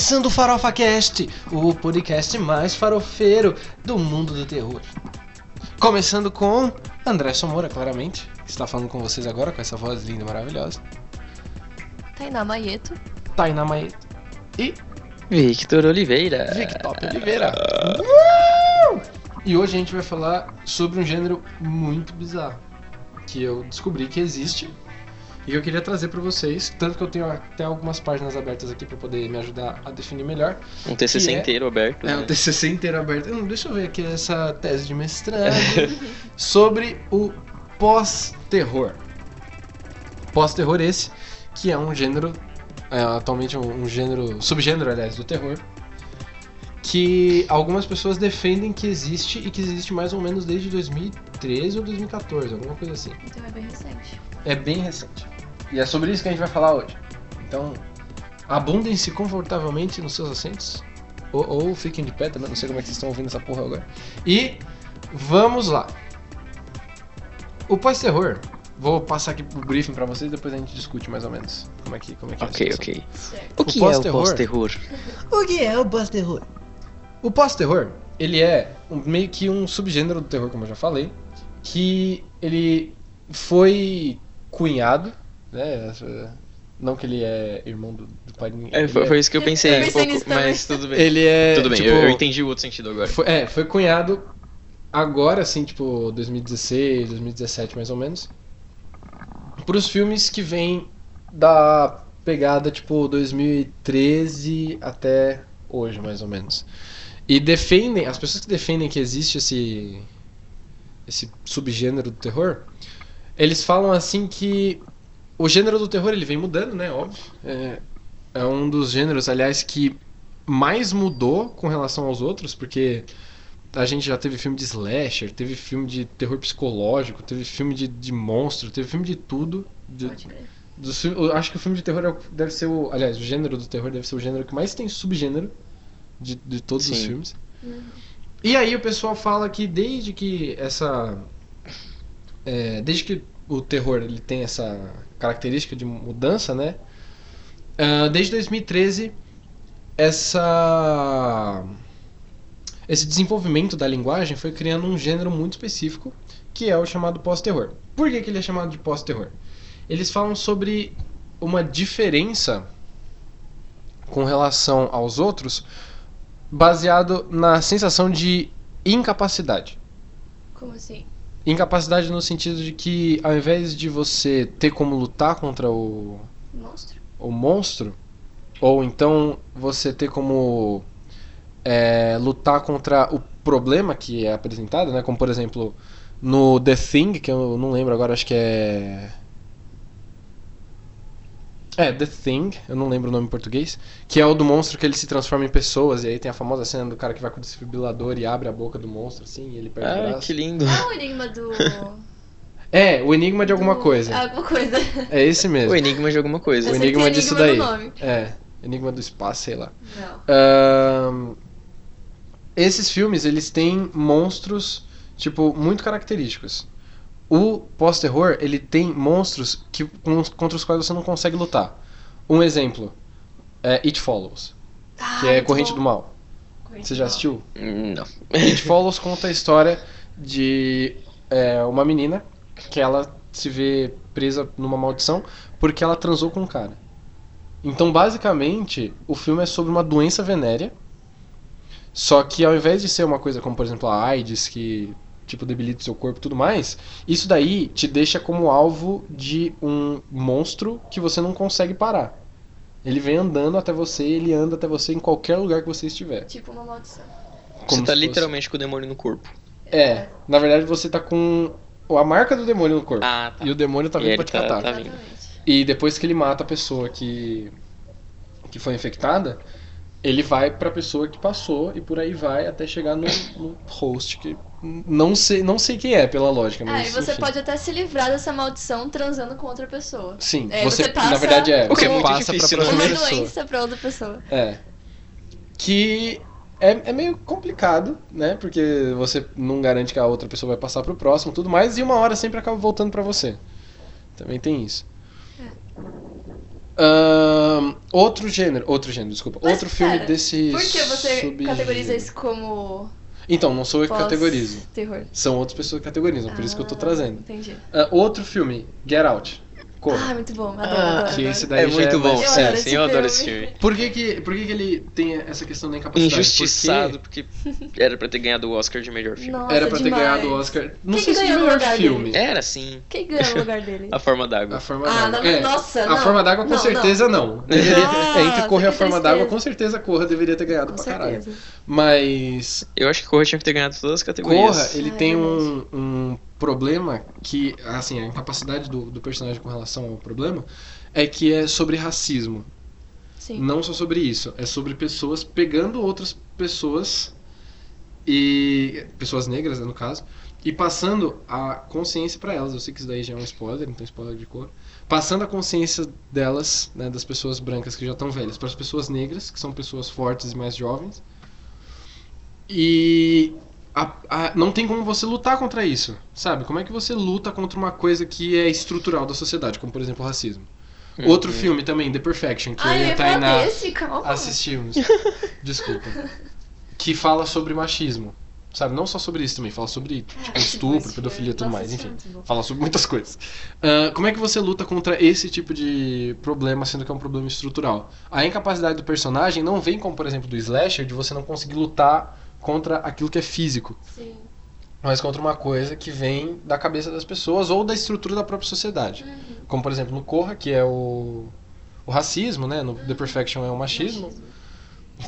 Começando o Farofa Cast, o podcast mais farofeiro do mundo do terror. Começando com André Somora, claramente, que está falando com vocês agora com essa voz linda e maravilhosa. Tainá Maieto. Tainá Maieto e Victor Oliveira. Victor Oliveira. Uh! E hoje a gente vai falar sobre um gênero muito bizarro que eu descobri que existe e eu queria trazer pra vocês, tanto que eu tenho até algumas páginas abertas aqui pra poder me ajudar a definir melhor. Um TCC é- inteiro aberto. É né? um TCC inteiro aberto. Hum, deixa eu ver aqui essa tese de mestrado sobre o pós-terror. Pós-terror esse, que é um gênero, é, atualmente um, um gênero, subgênero, aliás, do terror, que algumas pessoas defendem que existe e que existe mais ou menos desde 2013 ou 2014, alguma coisa assim. Então é bem recente. É bem recente. E é sobre isso que a gente vai falar hoje. Então, abundem-se confortavelmente nos seus assentos. Ou, ou fiquem de pé também, não sei como é que vocês estão ouvindo essa porra agora. E vamos lá. O pós-terror. Vou passar aqui o briefing pra vocês depois a gente discute mais ou menos como é que, como é, que é a Ok, situação. ok. Certo. O que é o pós-terror? pós-terror? O que é o pós-terror? O pós-terror, ele é um- meio que um subgênero do terror, como eu já falei, que ele foi cunhado, né? Não que ele é irmão do, do pai de ninguém. É, foi, ele foi isso que eu pensei Eu um pensei pouco, mas tudo bem. Ele é. tudo bem, tipo, eu, eu entendi o outro sentido agora. Foi, é, foi cunhado agora, assim, tipo, 2016, 2017 mais ou menos. Pros filmes que vêm da pegada, tipo, 2013 até hoje, mais ou menos. E defendem, as pessoas que defendem que existe esse. esse subgênero do terror, eles falam assim que o gênero do terror ele vem mudando, né? Óbvio. É, é um dos gêneros, aliás, que mais mudou com relação aos outros, porque a gente já teve filme de slasher, teve filme de terror psicológico, teve filme de, de monstro, teve filme de tudo. De, eu acho que o filme de terror é deve ser o. Aliás, o gênero do terror deve ser o gênero que mais tem subgênero de, de todos os Sim. filmes. Uhum. E aí o pessoal fala que desde que essa. É, desde que o terror ele tem essa característica de mudança, né? ah, desde 2013, essa. Esse desenvolvimento da linguagem foi criando um gênero muito específico, que é o chamado pós-terror. Por que, que ele é chamado de pós-terror? Eles falam sobre uma diferença com relação aos outros baseado na sensação de incapacidade. Como assim? Incapacidade no sentido de que ao invés de você ter como lutar contra o, Monstro? o monstro, ou então você ter como é, lutar contra o problema que é apresentado, né? Como por exemplo no The Thing, que eu não lembro agora, acho que é. É, The Thing, eu não lembro o nome em português, que é o do monstro que ele se transforma em pessoas, e aí tem a famosa cena do cara que vai com o desfibrilador e abre a boca do monstro, assim, e ele perde o Ah, braço. que lindo. Ah, o enigma do. É, o enigma de alguma do- coisa. Alguma coisa. É esse mesmo. O enigma de alguma coisa. O Eu enigma é disso enigma daí. no nome. É, enigma do espaço, sei lá. Não. Esses filmes, eles têm monstros, tipo, muito característicos. O pós-terror, ele tem monstros que, com- contra os quais você não consegue lutar. Um exemplo é It Follows, que Ah, é muito Corrente bom. do Mal. Corrente Você já assistiu? Hum, Não. It Follows conta a história de é, uma menina que ela se vê presa numa maldição porque ela transou com um cara. Então, basicamente, o filme é sobre uma doença venérea. Só que ao invés de ser uma coisa como, por exemplo, a AIDS, que tipo debilita o seu corpo e tudo mais, isso daí te deixa como alvo de um monstro que você não consegue parar. Ele vem andando até você, ele anda até você em qualquer lugar que você estiver. Tipo uma maldição. Como Você tá se fosse- literalmente com o demônio no corpo. É, na verdade você tá com a marca do demônio no corpo. Ah, tá. E o demônio tá vindo pra te tá- catar. tá vindo. E depois que ele mata a pessoa que que foi infectada, ele vai pra pessoa que passou e por aí vai até chegar no, no host que não sei, não sei quem é pela lógica, Ah, mas e você enfim. pode até se livrar dessa maldição transando com outra pessoa. Sim, É, você, você passa na verdade é, O que é você muito passa difícil, pra né? Uma pessoa. doença pra outra pessoa. É. Que é, é meio complicado, né? Porque você não garante que a outra pessoa vai passar pro próximo e tudo mais, e uma hora sempre acaba voltando pra você. Também tem isso. Ahn, Outro gênero, outro gênero, desculpa. Mas outro filme pera, desse Por que você subgênero. categoriza isso como Então, não sou eu que categorizo. terror? São outras pessoas que categorizam, por isso que eu tô Ah, trazendo. Entendi. Ah, outro filme, Get Out. Corra. Ah, muito bom. Adoro, Ah, adoro, que adoro. esse daí É muito bom, mais- Eu sim, adoro sim, esse eu adoro filme. esse filme. Por que que, por que que ele tem essa questão da incapacidade? Injustiçado, porque era pra ter ganhado o Oscar de melhor filme. Nossa, Era pra ter demais. ganhado o Oscar. Não Quem sei se de melhor filme. Era sim. Quem ganhou no lugar dele? A forma d'água. A forma Ah, d'água. não, É, nossa, A não. forma d'água com Não, certeza não. Deveria, Nossa, entre Corra e a forma d'água, com certeza Corra deveria ter ganhado Com pra caralho. certeza. Mas Eu acho que Corra tinha que ter ganhado todas as categorias. Corra, ele Ah, é tem um problema que, assim, a incapacidade do, do personagem com relação ao problema é que é sobre racismo. Sim. Não só sobre isso, é sobre pessoas pegando outras pessoas e pessoas negras, né, no caso, e passando a consciência pra elas. Eu sei que isso daí já é um spoiler, tem spoiler de cor. Passando a consciência delas, né, das pessoas brancas que já estão velhas, para as pessoas negras, que são pessoas fortes e mais jovens. E a- a- não tem como você lutar contra isso, sabe? Como é que você luta contra uma coisa que é estrutural da sociedade, como por exemplo o racismo? Uhum. Outro filme também, The Perfection, que Ai, eu eu e a Tainá desse, assistimos. Desculpa. Que fala sobre machismo. Sabe? Não só sobre isso também, fala sobre tipo, Tipo, estupro, esse pedofilia e tudo mais, enfim. é bom. Fala sobre muitas coisas. Ah, como é que você luta contra esse tipo de problema, sendo que é um problema estrutural? A incapacidade do personagem não vem como, por exemplo, do slasher, de você não conseguir lutar contra aquilo que é físico, Sim. mas contra uma coisa que vem da cabeça das pessoas ou da estrutura da própria sociedade. Uhum. Como, por exemplo, no Corra, que é o, o racismo, né? No The Perfection é o machismo.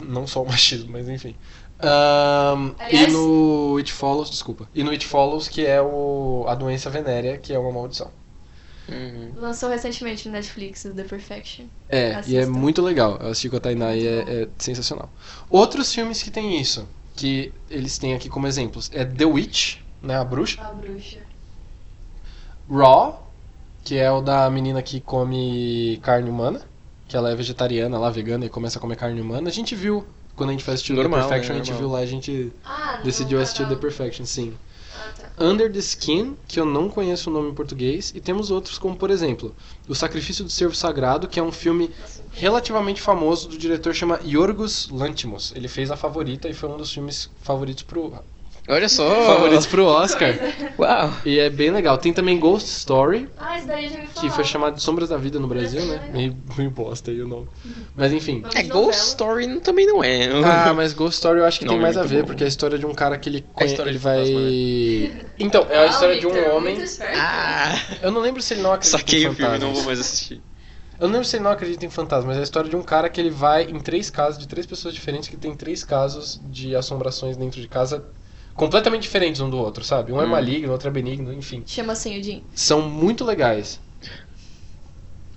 Não só o machismo, mas enfim. Ahn, Aliás- E no It Follows, desculpa. E no It Follows, que é o, a doença venérea, que é uma maldição. Uhum. Lançou recentemente no Netflix o The Perfection. É, e é Assista. muito legal. Eu assisti com a Tainá e é, é sensacional. Outros filmes que tem isso, que eles têm aqui como exemplos, é The Witch, né? A bruxa. A bruxa. Raw, que é o da menina que come carne humana, que ela é vegetariana lá, vegana, e começa a comer carne humana. A gente viu, quando a gente foi assistir o The Perfection, né? a gente Normal. viu lá, a gente Ah, decidiu tá, assistir. The Perfection, sim. Under the Skin, que eu não conheço o nome em português, e temos outros como, por exemplo, O Sacrifício do Servo Sagrado, que é um filme relativamente famoso do diretor chama Yorgos Lanthimos. Ele fez A Favorita e foi um dos filmes favoritos pro Olha só! favoritos pro Oscar. Uau! E é bem legal. Tem também Ghost Story, Ah, esse daí já me que falou. foi chamado de Sombras da Vida no Brasil, né? Meio, meio bosta aí o nome. Mas enfim. É, Ghost Story não- também não é. Ah, mas Ghost Story eu acho que tem Nome mais a muito ver, bom. porque é a história de um cara que ele, É a ele de vai. Então, é a história de um homem. Ah! Eu não lembro se ele não acredita Saquei em o filme, fantasmas. não vou mais assistir. Eu não lembro se ele não acredita em fantasmas, mas é a história de um cara que ele vai em três casos de três pessoas diferentes que tem três casos de assombrações dentro de casa completamente diferentes um do outro, sabe? Um é Hum. maligno, outro é benigno, enfim. Chama assim o Jim. São muito legais.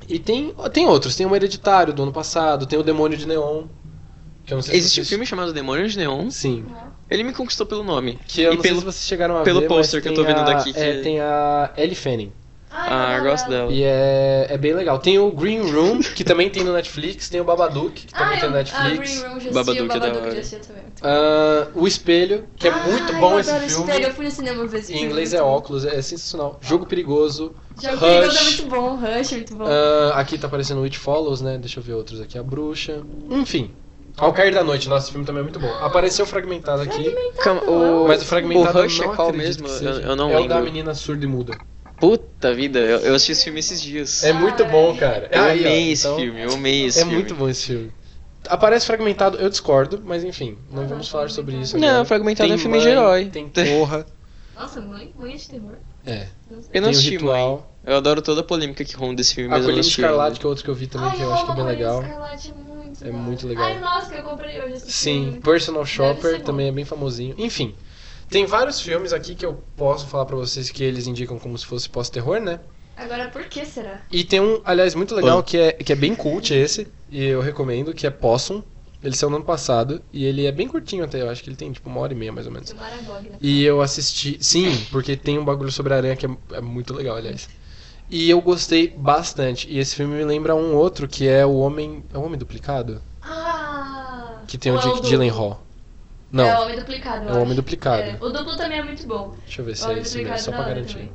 E tem, tem outros, tem o Hereditário do ano passado, tem o Demônio de Neon. Que eu não sei se Existe um filme chamado Demônios de Neon. Sim. Ele me conquistou pelo nome. Que eu e não pelo... sei se vocês chegaram a pelo ver, pôster mas que eu tô tem vendo a- daqui, que- É, tem a Ellie Fanning. Ah, eu gosto dela. E é, é bem legal. Tem o Green Room, que também tem no Netflix. Tem o Babadook, que também ah, tem no eu, Netflix. Ah, Green Room já Babadook assisti, o é da Babadook hora. já assisti também. Ah, o Espelho, que é muito Ai, bom eu esse adoro filme. Espelho, eu fui no cinema ver esse Em filme, inglês muito é óculos, é sensacional. Jogo Perigoso. Jogo Perigoso é Rush. muito bom, Rush é muito bom. Ah, aqui tá aparecendo o It Follows, né? Deixa eu ver outros aqui. A Bruxa. Enfim. Ao Cair da Noite, nosso filme também é muito bom. Apareceu fragmentado aqui. Calma, o... Mas o fragmentado o Rush é qual mesmo? Eu, eu não é o lembro. da menina surda e muda. Puta vida, eu, eu assisti esse filme esses dias. É muito bom, cara. Eu Aí, ó, amei esse então- filme, eu amei esse É filme. muito bom esse filme. Aparece fragmentado, eu discordo, mas enfim, não vamos não, falar sobre isso. Não, agora. Fragmentado Tem é filme de Mãe, herói. Tem porra. Nossa, mãe, mãe de terror. É. Não. Eu não assisti, mãe. ritual. Eu adoro toda a polêmica que ronda esse filme, A mas eu não assisti. Escarlate, que é outro que eu vi também, que eu Ai, acho que é bem legal. Escarlate, é muito É bom. muito legal. Ai, nossa, que eu comprei hoje esse Sim, filme. Personal Shopper também é bem famosinho. Enfim, tem vários filmes aqui que eu posso falar pra vocês que eles indicam como se fosse pós-terror, né? Agora, por que será? E tem um, aliás, muito legal que é, que é bem cult esse, e eu recomendo, que é Possum. Ele saiu no ano passado, e ele é bem curtinho até, eu acho que ele tem tipo uma hora e meia mais ou menos. Né? E eu assisti. Sim, porque tem um bagulho sobre a aranha que é, é muito legal, aliás. E eu gostei bastante. E esse filme me lembra um outro que é o Homem. É o Homem Duplicado? Ah! Que tem o é Jake duplo? Gyllenhaal. Não, É o é Homem Duplicado, eu o Homem. Duplicado. É, O duplo também é muito bom. Deixa eu ver se é esse mesmo, só pra garantir. também.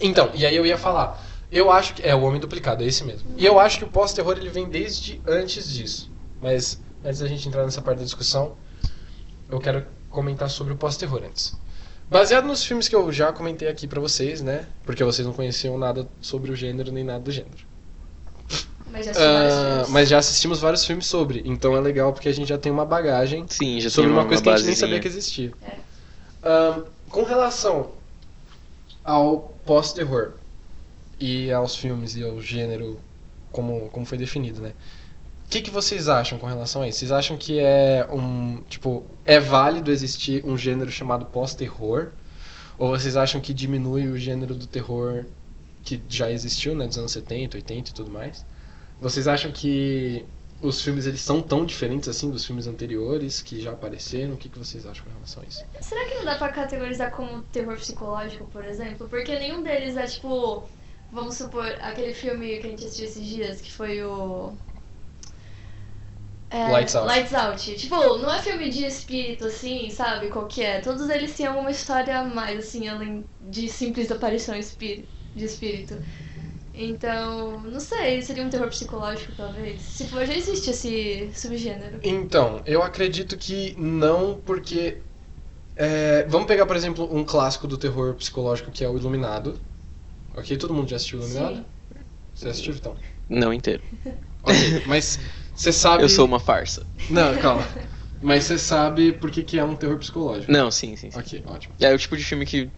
Então, e aí eu ia falar. Eu acho que. É, o Homem Duplicado, é esse mesmo. E eu acho que o pós-terror ele vem desde antes disso. Mas antes da gente entrar nessa parte da discussão, eu quero comentar sobre o pós-terror antes. Baseado nos filmes que eu já comentei aqui pra vocês, né? Porque vocês não conheciam nada sobre o gênero nem nada do gênero. Mas já filmes. mas já assistimos vários filmes sobre, então é legal porque a gente já tem uma bagagem Sim, já sobre tem uma, uma, coisa que a gente nem sabia que existia. É. Ahn, com relação ao pós-terror e aos filmes e ao gênero como, como foi definido, né? O que, que vocês acham com relação a isso? Vocês acham que é um. Tipo, é válido existir um gênero chamado pós-terror? Ou vocês acham que diminui o gênero do terror que já existiu, né? Dos anos 70, 80 e tudo mais? Vocês acham que os filmes eles são tão diferentes assim dos filmes anteriores que já apareceram? O que, que vocês acham com relação a isso? Será que não dá pra categorizar como terror psicológico, por exemplo? Porque nenhum deles é tipo. Vamos supor, aquele filme que a gente assistiu esses dias, que foi o. É, Lights Out. Lights Out. Tipo, não é filme de espírito, assim, sabe? Qual que é? Todos eles têm alguma história a mais, assim, além de simples aparição de espírito. Então, não sei, seria um terror psicológico, talvez. Se for, já existe esse subgênero. Então, eu acredito que não, porque. é, vamos pegar, por exemplo, um clássico do terror psicológico que é o Iluminado. Ok? Todo mundo já assistiu o Iluminado? Sim. Você assistiu, então? Não inteiro. Ok, mas você sabe. Eu sou uma farsa. Não, calma. Mas você sabe por que, que é um terror psicológico. Não, sim, sim. sim. Ok, ótimo. É o tipo de filme que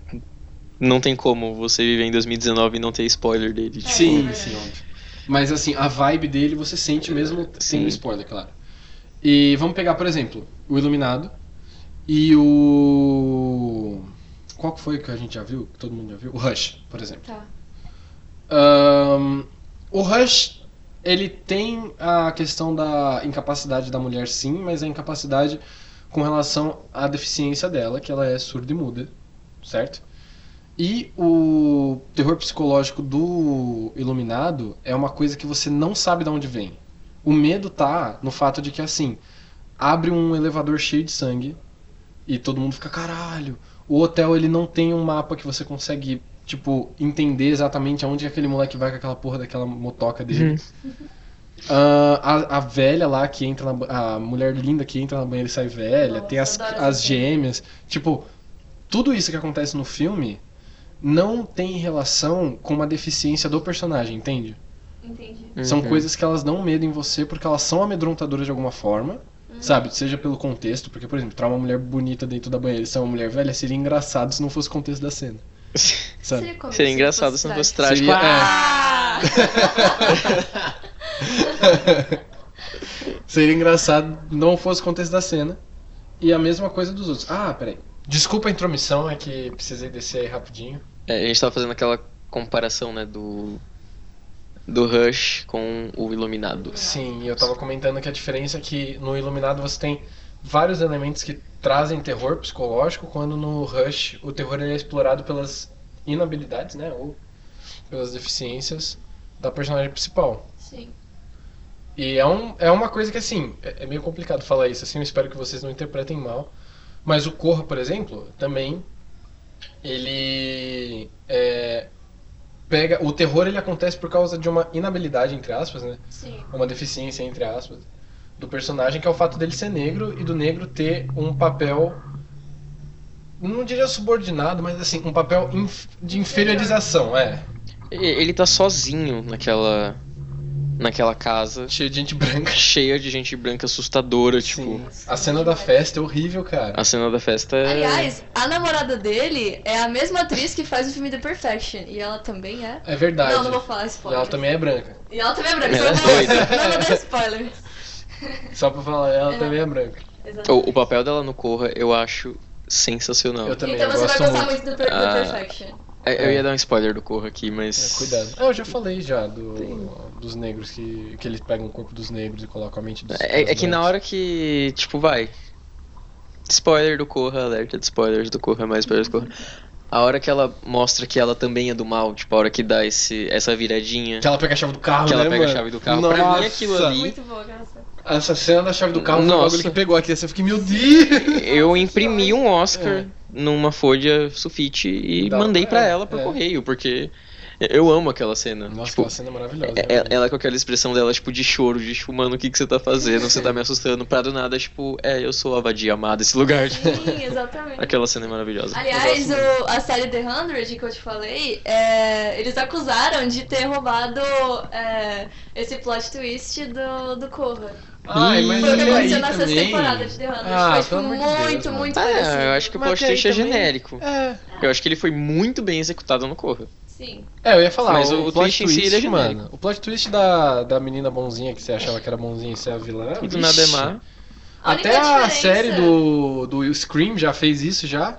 não tem como você viver em 2019 e não ter spoiler dele. Tipo, Sim, é sim, óbvio. Mas assim, a vibe dele você sente mesmo sem spoiler, claro. E vamos pegar, por exemplo, o Iluminado e o. Qual que foi que a gente já viu? Que todo mundo já viu? O Rush, por exemplo. Tá. Ahn, o Rush, ele tem a questão da incapacidade da mulher, sim, mas a incapacidade com relação à deficiência dela, que ela é surda e muda, certo? E o terror psicológico do Iluminado é uma coisa que você não sabe de onde vem. O medo tá no fato de que, assim, abre um elevador cheio de sangue e todo mundo fica, caralho. O hotel, ele não tem um mapa que você consegue, tipo, entender exatamente aonde aquele moleque vai com aquela porra daquela motoca dele. Ah, a, a velha lá que entra na, a mulher linda que entra na banheira e sai velha, Nossa, tem as, as gêmeas. Tipo, tudo isso que acontece no filme não tem relação com uma deficiência do personagem, entende? Entendi. São Uhum. coisas que elas dão medo em você porque elas são amedrontadoras de alguma forma, sabe? Seja pelo contexto, porque, por exemplo, entrar uma mulher bonita dentro da banheira e ser uma mulher velha seria engraçado se não fosse o contexto da cena, sabe? Seria se engraçado se não fosse trágico. Seria- é. Ah! Seria engraçado não fosse o contexto da cena. E a mesma coisa dos outros. Ah, peraí. Desculpa a intromissão, é que precisei descer aí rapidinho. É, a gente tava fazendo aquela comparação, né, do do Rush com o Iluminado. Sim, e eu tava comentando que a diferença é que no Iluminado você tem vários elementos que trazem terror psicológico, quando no Rush o terror ele é explorado pelas inabilidades, né? Ou pelas deficiências da personagem principal. Sim. E é, um, é uma coisa que, assim, é, é meio complicado falar isso, assim, eu espero que vocês não interpretem mal. Mas o Corra, por exemplo, também, ele é, pega... O terror, ele acontece por causa de uma inabilidade, entre aspas, né? Sim. Uma deficiência, entre aspas, do personagem, que é o fato dele ser negro e do negro ter um papel... Não diria subordinado, mas, assim, um papel inf- de inferiorização, é. Ele tá sozinho naquela naquela casa, Cheio de gente branca. cheia de gente branca assustadora, tipo, Sim. A cena da festa é horrível, cara. a cena da festa é Aliás, a namorada dele é a mesma atriz que faz o filme The Perfection. E ela também é. É verdade. Não, não vou falar E spoiler. ela também é branca. E ela também é branca. Ela é só não- doida. Não vou dar spoiler. Só pra falar, ela É. também é branca. O, o papel dela no Corra, eu acho sensacional. Eu também Então você vai gosto gostar muito. muito do, Per- do Ah. Perfection. É, Eu ia dar um spoiler do Corra aqui, mas É, cuidado. Ah, eu já falei já do, dos negros, que, que eles pegam o corpo dos negros e colocam a mente dos É, é que na hora que, tipo, vai. Spoiler do Corra, alerta de spoilers do Corra, mais spoilers do Corra. A hora que ela mostra que ela também é do mal, tipo, a hora que dá esse, essa viradinha, Que ela pega a chave do carro, que ela né, pega a mano? chave do carro. Pra mim, Nossa! aquilo ali- Muito boa cena. Essa cena da chave do carro foi o Nossa. que pegou aqui. Assim, eu fiquei, meu Deus! eu imprimi um Oscar É. numa folha sulfite e Dá- mandei pra é, ela por é. correio, porque Eu amo aquela cena. Nossa, tipo, aquela cena é maravilhosa. é- é- realmente. ela com aquela expressão dela, tipo, de choro, de tipo, mano, o que, que você tá fazendo? Você tá me assustando. Pra do nada, tipo, é, eu sou a vadia amada desse lugar. Sim, exatamente. Aquela cena é maravilhosa. Aliás, o- a série The 100 que eu te falei, é, eles acusaram de ter roubado é, esse plot twist do, do Corra. Ai, mas Foi o que aconteceu na sexta temporada de The 100. Ah, Foi tipo, de Deus, muito, mano. muito Ah, parecido. eu acho que o plot twist é genérico. É. Eu acho que ele foi muito bem executado no Corra. Sim. É, eu ia falar, Mas o, o plot twist em si, twist, ele é mano. O plot twist da, da menina bonzinha que você achava que era bonzinha e ser a vilã. E do nada é má. A Até a diferença- série do, do Scream já fez isso já.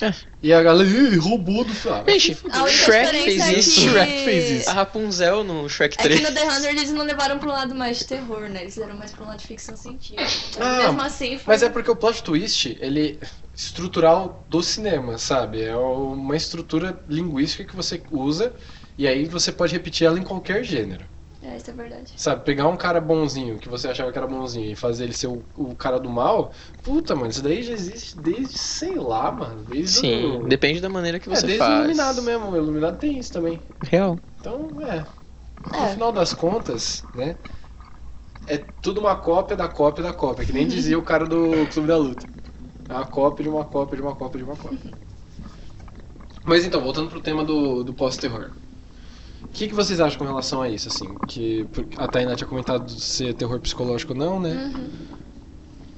É. E a galera, "Ih, roubou do vai Gente, se fuder." A única Shrek fez é isso. que... Shrek fez isso. A Rapunzel no Shrek É 3. que no The 100 eles não levaram pro lado mais de terror, né? Eles fizeram mais pro lado de ficção científica. Ah, Mesmo assim, foi... Mas é porque o plot twist, ele é estrutural do cinema, sabe? É uma estrutura linguística que você usa e aí você pode repetir ela em qualquer gênero. É, isso é verdade. Sabe, pegar um cara bonzinho, que você achava que era bonzinho, e fazer ele ser o, o cara do mal, puta, mano, isso daí já existe desde, sei lá, mano, desde Sim, o... depende da maneira que é, você desde o faz. Iluminado mesmo, o Iluminado tem isso também. Real. Então, é, no É. final das contas, né, é tudo uma cópia da cópia da cópia, que nem dizia o cara do Clube da Luta. É uma cópia de uma cópia de uma cópia de uma cópia. Mas então, voltando pro tema do, do pós-terror. O que, que vocês acham com relação a isso, assim? Que a Tainá tinha comentado de ser terror psicológico ou não, né? Uhum.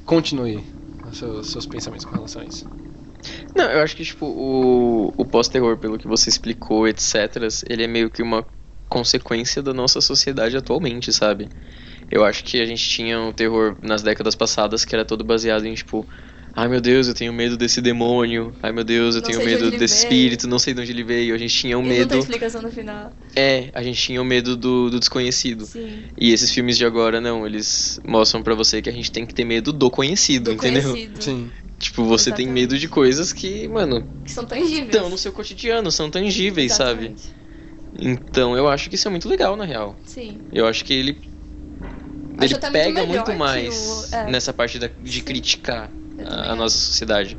Continue os seus, seus pensamentos com relação a isso. Não, eu acho que, tipo, o, o pós-terror, pelo que você explicou, etc., ele é meio que uma consequência da nossa sociedade atualmente, sabe? Eu acho que a gente tinha um terror nas décadas passadas que era todo baseado em, tipo, ai meu Deus, eu tenho medo desse demônio, ai meu Deus, eu Não tenho de medo ele desse veio. espírito, não sei de onde ele veio. A gente tinha um E não tem medo. explicação no final. É, a gente tinha o medo do, do desconhecido. Sim. E esses filmes de agora, não, eles mostram pra você que a gente tem que ter medo do conhecido, Do entendeu? conhecido. Sim. Tipo, você tem Exatamente. medo de coisas que, mano, Que são tangíveis. estão no seu cotidiano, são tangíveis, sabe? Exatamente. Então eu acho que isso é muito legal, na real. Sim. Eu acho que ele. Acho ele muito pega muito que mais o- é. nessa parte da- de Sim. criticar a, nossa sociedade.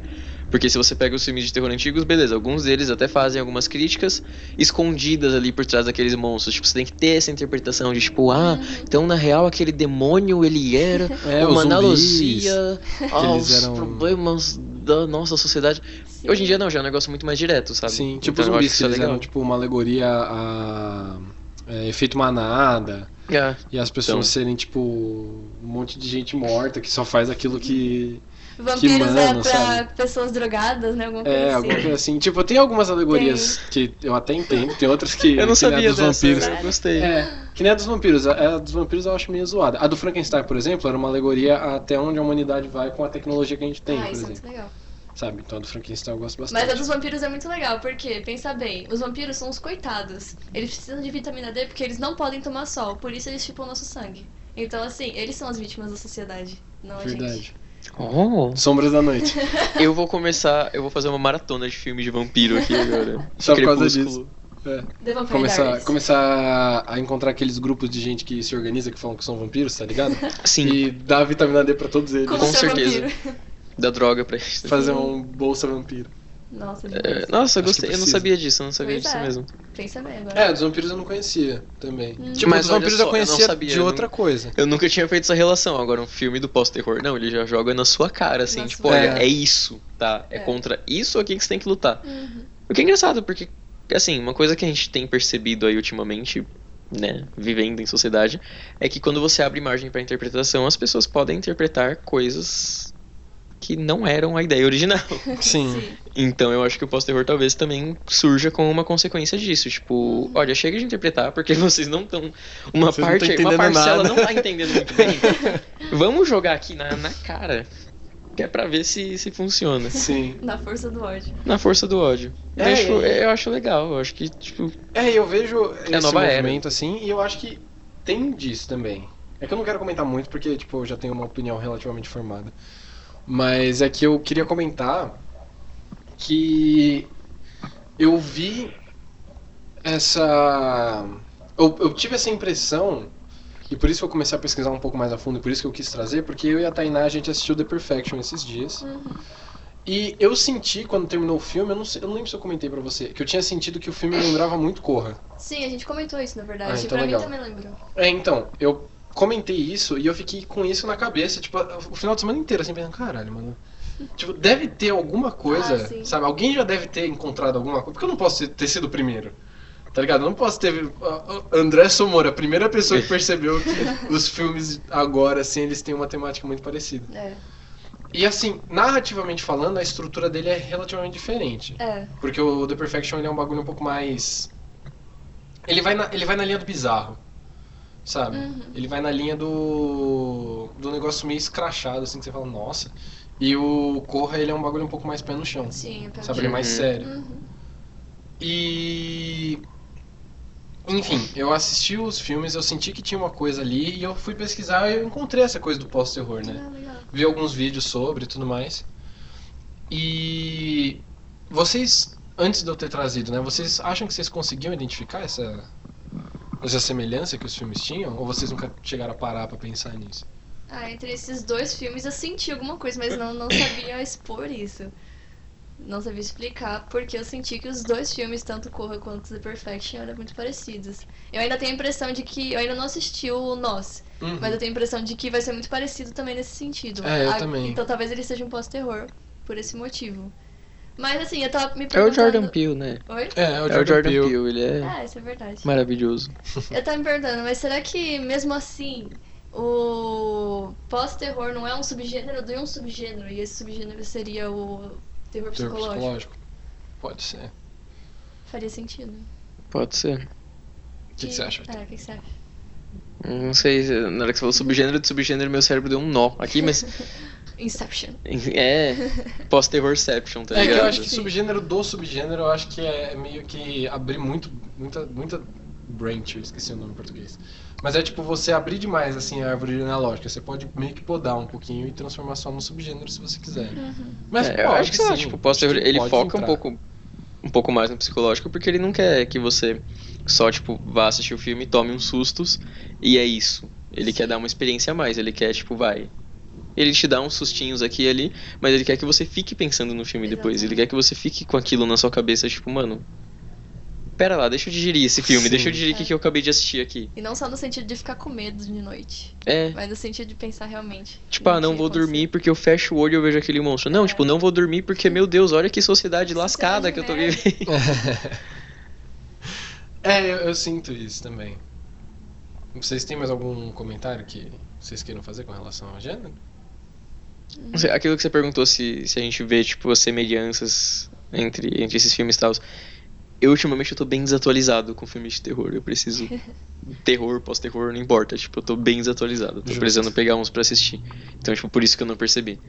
Porque se você pega os filmes de terror antigos, beleza, alguns deles até fazem algumas críticas escondidas ali por trás daqueles monstros. Tipo, você tem que ter essa interpretação de tipo, ah, Uhum. então na real aquele demônio ele era É, os uma analogia aos eram- problemas da nossa sociedade. Sim. Hoje em dia não, já é um negócio muito mais direto, sabe? Sim, tipo então, os eu acho zumbis, é eles legal. eram tipo uma alegoria a é, efeito manada. É. E as pessoas Então. serem, tipo, um monte de gente morta que só faz aquilo que. Vampiros mano, é pra sabe? pessoas drogadas, né? Alguma coisa É, assim. alguma coisa assim. Tipo, tem algumas alegorias que eu até entendo, tem outras que. Eu não que nem a sabia dos dessa, vampiros. eu gostei. É, que nem a dos vampiros. A, a dos vampiros eu acho meio zoada. A do Frankenstein, por exemplo, era uma alegoria até onde a humanidade vai com a tecnologia que a gente tem, ah, por isso é exemplo. muito legal. Sabe? Então a do Frankenstein eu gosto bastante. Mas a dos vampiros é muito legal, porque, pensa bem, os vampiros são os coitados. Eles precisam de vitamina D porque eles não podem tomar sol, por isso eles chupam nosso sangue. Então, assim, eles são as vítimas da sociedade, não a gente. Oh. Sombras da Noite. Eu vou começar, eu vou fazer uma maratona de filmes de vampiro aqui agora. Só por causa disso. É. Começar, começar a encontrar aqueles grupos de gente que se organiza, que falam que são vampiros, tá ligado? Sim, E dar vitamina D pra todos eles. Como com certeza. vampiro. da droga pra eles. Fazer um bolsa vampiro. Nossa, É, nossa, eu que gostei. Eu não sabia disso, eu não sabia Pois disso é. mesmo. Pensa bem agora. É, dos vampiros eu não conhecia também. Hum. Tipo, Mas dos vampiros só, eu eu conhecia não sabia, de eu outra não- coisa. Eu nunca tinha feito essa relação. Agora, um filme do pós-terror, não, ele já joga na sua cara, assim, Na tipo, olha, é isso, tá? É, É. contra isso aqui que você tem que lutar. Uhum. O que é engraçado, porque, assim, uma coisa que a gente tem percebido aí ultimamente, né, vivendo em sociedade, é que quando você abre margem pra interpretação, as pessoas podem interpretar coisas que não eram a ideia original. Sim. Então eu acho que o pós-terror talvez também surja com uma consequência disso. Tipo, Uhum. olha, chega de interpretar porque vocês não estão. Uma Vocês parte, uma parcela nada. não tá entendendo muito bem. Vamos jogar aqui na, na cara. Que é pra ver se, se funciona. Sim. Na força do ódio. Na força do ódio. Eu, É, acho, é. eu acho legal, eu acho que, tipo. É, eu vejo esse a nova era. movimento assim, e eu acho que tem disso também. É que eu não quero comentar muito porque, tipo, eu já tenho uma opinião relativamente formada. Mas é que eu queria comentar que eu vi essa. Eu, eu tive essa impressão, e por isso que eu comecei a pesquisar um pouco mais a fundo, e por isso que eu quis trazer, porque eu e a Tainá a gente assistiu The Perfection esses dias. Uhum. E eu senti, quando terminou o filme, eu não, sei, eu não lembro se eu comentei pra você, que eu tinha sentido que o filme lembrava muito Corra. Sim, a gente comentou isso, na verdade. Ah, e então pra legal. mim também lembrou. É, então, eu comentei isso e eu fiquei com isso na cabeça, tipo, o final de semana inteiro, assim, pensando, caralho, mano. Tipo, deve ter alguma coisa, Ah, sabe? Alguém já deve ter encontrado alguma coisa. Porque eu não posso ter- sido o primeiro. Tá ligado? Eu não posso ter. André Somora, a primeira pessoa que percebeu que os filmes agora, assim, eles têm uma temática muito parecida. É. E assim, narrativamente falando, a estrutura dele é relativamente diferente. É. Porque o The Perfection ele é um bagulho um pouco mais. Ele vai na, ele vai na linha do bizarro. Sabe? Uhum. Ele vai na linha do. do negócio meio escrachado, assim, que você fala, nossa. E o Corra, ele é um bagulho um pouco mais pé no chão. Sim, é Sabe? Ele é mais Uhum. sério. Uhum. E. Enfim, eu assisti os filmes, eu senti que tinha uma coisa ali e eu fui pesquisar e eu encontrei essa coisa do pós-terror, né? Ah, legal. vi alguns vídeos sobre e tudo mais. E vocês, antes de eu ter trazido, né? Vocês acham que vocês conseguiam identificar essa, essa semelhança que os filmes tinham? Ou vocês nunca chegaram a parar pra pensar nisso? Ah, entre esses dois filmes eu senti alguma coisa, mas não, não sabia expor isso. Não sabia explicar, porque eu senti que os dois filmes, tanto Corra quanto The Perfection, eram muito parecidos. Eu ainda tenho a impressão de que. Eu ainda não assisti o Nós, Uhum. mas eu tenho a impressão de que vai ser muito parecido também nesse sentido. É, eu Ah, também. Então talvez ele seja um pós-terror, por esse motivo. Mas assim, eu tava me É o perguntando. Jordan Peele, né? Oi? É, é o É Jordan, o Jordan Peele. Peele, ele é Ah, isso é verdade. maravilhoso. Eu tava me perguntando, mas será que mesmo assim o pós-terror não é um subgênero de um subgênero? E esse subgênero seria o terror Terror psicológico? psicológico. Pode ser. Faria sentido. Pode ser. O que, que você acha? É, o que, que você acha? Não sei, na hora que você falou subgênero de subgênero, meu cérebro deu um nó aqui, mas. Inception. É. Pós-terrorception, tá É que ligado? eu acho que Sim. subgênero do subgênero, eu acho que é meio que abrir muito, muita, muita branch, eu esqueci o nome em português. Mas é tipo você abrir demais assim a árvore genealógica. Você pode meio que podar um pouquinho e transformar só num subgênero se você quiser. Mas É, eu pode, acho que lá, sim. tipo, ele pode foca um entrar. pouco, um pouco mais no psicológico, porque ele não quer que você só, tipo, vá assistir o filme, tome uns sustos e é isso. Ele quer dar uma experiência a mais, ele quer, tipo, vai. Ele te dá uns sustinhos aqui e ali, mas ele quer que você fique pensando no filme depois. Ele Exatamente. quer que você fique com aquilo na sua cabeça, tipo, mano. Pera lá, deixa eu digerir esse filme, Sim. deixa eu digerir o que, É. que eu acabei de assistir aqui. E não só no sentido de ficar com medo de noite, É. mas no sentido de pensar realmente. Tipo, ah, não que vou dormir porque eu fecho o olho e eu vejo aquele monstro. Não, É. tipo, não vou dormir porque, meu Deus, olha que sociedade lascada que eu tô merda. vivendo. É, eu, eu sinto isso também. Vocês têm mais algum comentário que vocês queiram fazer com relação ao gênero? Não sei, Aquilo que você perguntou se, se a gente vê, tipo, as semelhanças entre, entre esses filmes e tal. Eu, ultimamente, eu tô bem desatualizado com filmes de terror. Eu preciso... terror, pós-terror, não importa. Tipo, eu tô bem desatualizado. Tô Justo. precisando pegar uns pra assistir. Então, tipo, por isso que eu não percebi.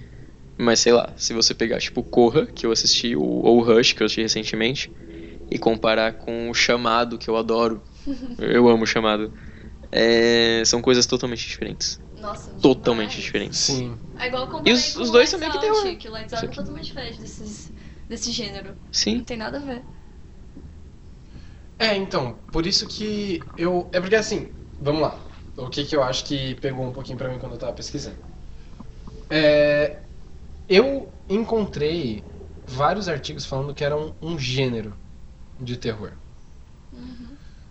Mas, sei lá, se você pegar, tipo, Corra, que eu assisti, ou, ou Rush, que eu assisti recentemente, e comparar com o Chamado, que eu adoro. eu amo o Chamado. É, são coisas totalmente diferentes. Nossa, Totalmente demais. diferentes. Sim. É igual E os- com os dois são meio que terror. Que o Lights Out é totalmente diferente desses, desse gênero. Sim. Não tem nada a ver. É, então, por isso que eu. É porque assim, vamos lá. O que, que eu acho que pegou um pouquinho pra mim quando eu tava pesquisando. É, eu encontrei vários artigos falando que era um, um gênero de terror.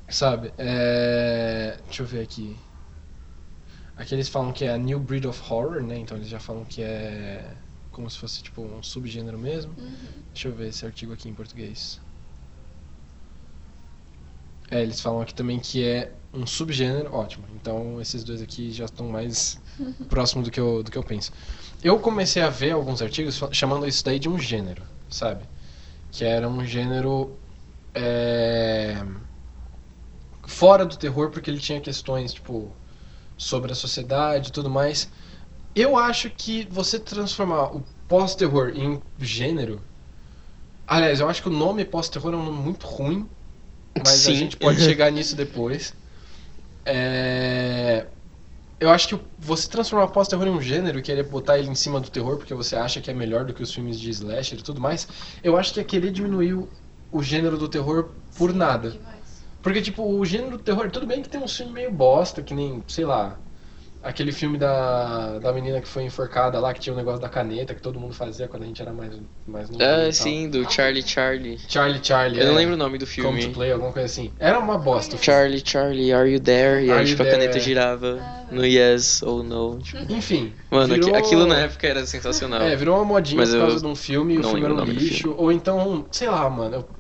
Sabe? É, deixa eu ver aqui. Aqui eles falam que é a New Breed of Horror, né? Então eles já falam que é como se fosse tipo um subgênero mesmo. Deixa eu ver esse artigo aqui em português. É, eles falam aqui também que é um subgênero, ótimo. Então esses dois aqui já estão mais próximos do que eu, do que eu penso. Eu comecei a ver alguns artigos chamando isso daí de um gênero, sabe? Que era um gênero é, fora do terror porque ele tinha questões tipo sobre a sociedade e tudo mais. Eu acho que você transformar o pós-terror em gênero. Aliás, eu acho que o nome pós-terror é um nome muito ruim, mas a Sim. gente pode chegar nisso depois. É, Eu acho que você transformar pós-terror em um gênero e querer botar ele em cima do terror porque você acha que é melhor do que os filmes de slasher e tudo mais, eu acho que é querer diminuir o, o gênero do terror por nada. Porque, tipo, o gênero do terror, tudo bem que tem um filme meio bosta, que nem, sei lá, aquele filme da, da menina que foi enforcada lá, que tinha o negócio da caneta, que todo mundo fazia quando a gente era mais, mais novo. Ah, sim, do Charlie Charlie. Charlie Charlie. Eu não é. lembro o nome do Come filme. to Play, alguma coisa assim. Era uma bosta. o filme. Charlie Charlie, are you there? E aí, tipo, a there? caneta girava no yes ou no. Tipo, Enfim. mano, virou- aquilo na época era sensacional. É, virou uma modinha Mas por eu causa de um filme e o não filme era um lixo. Ou então, sei lá, mano. Eu,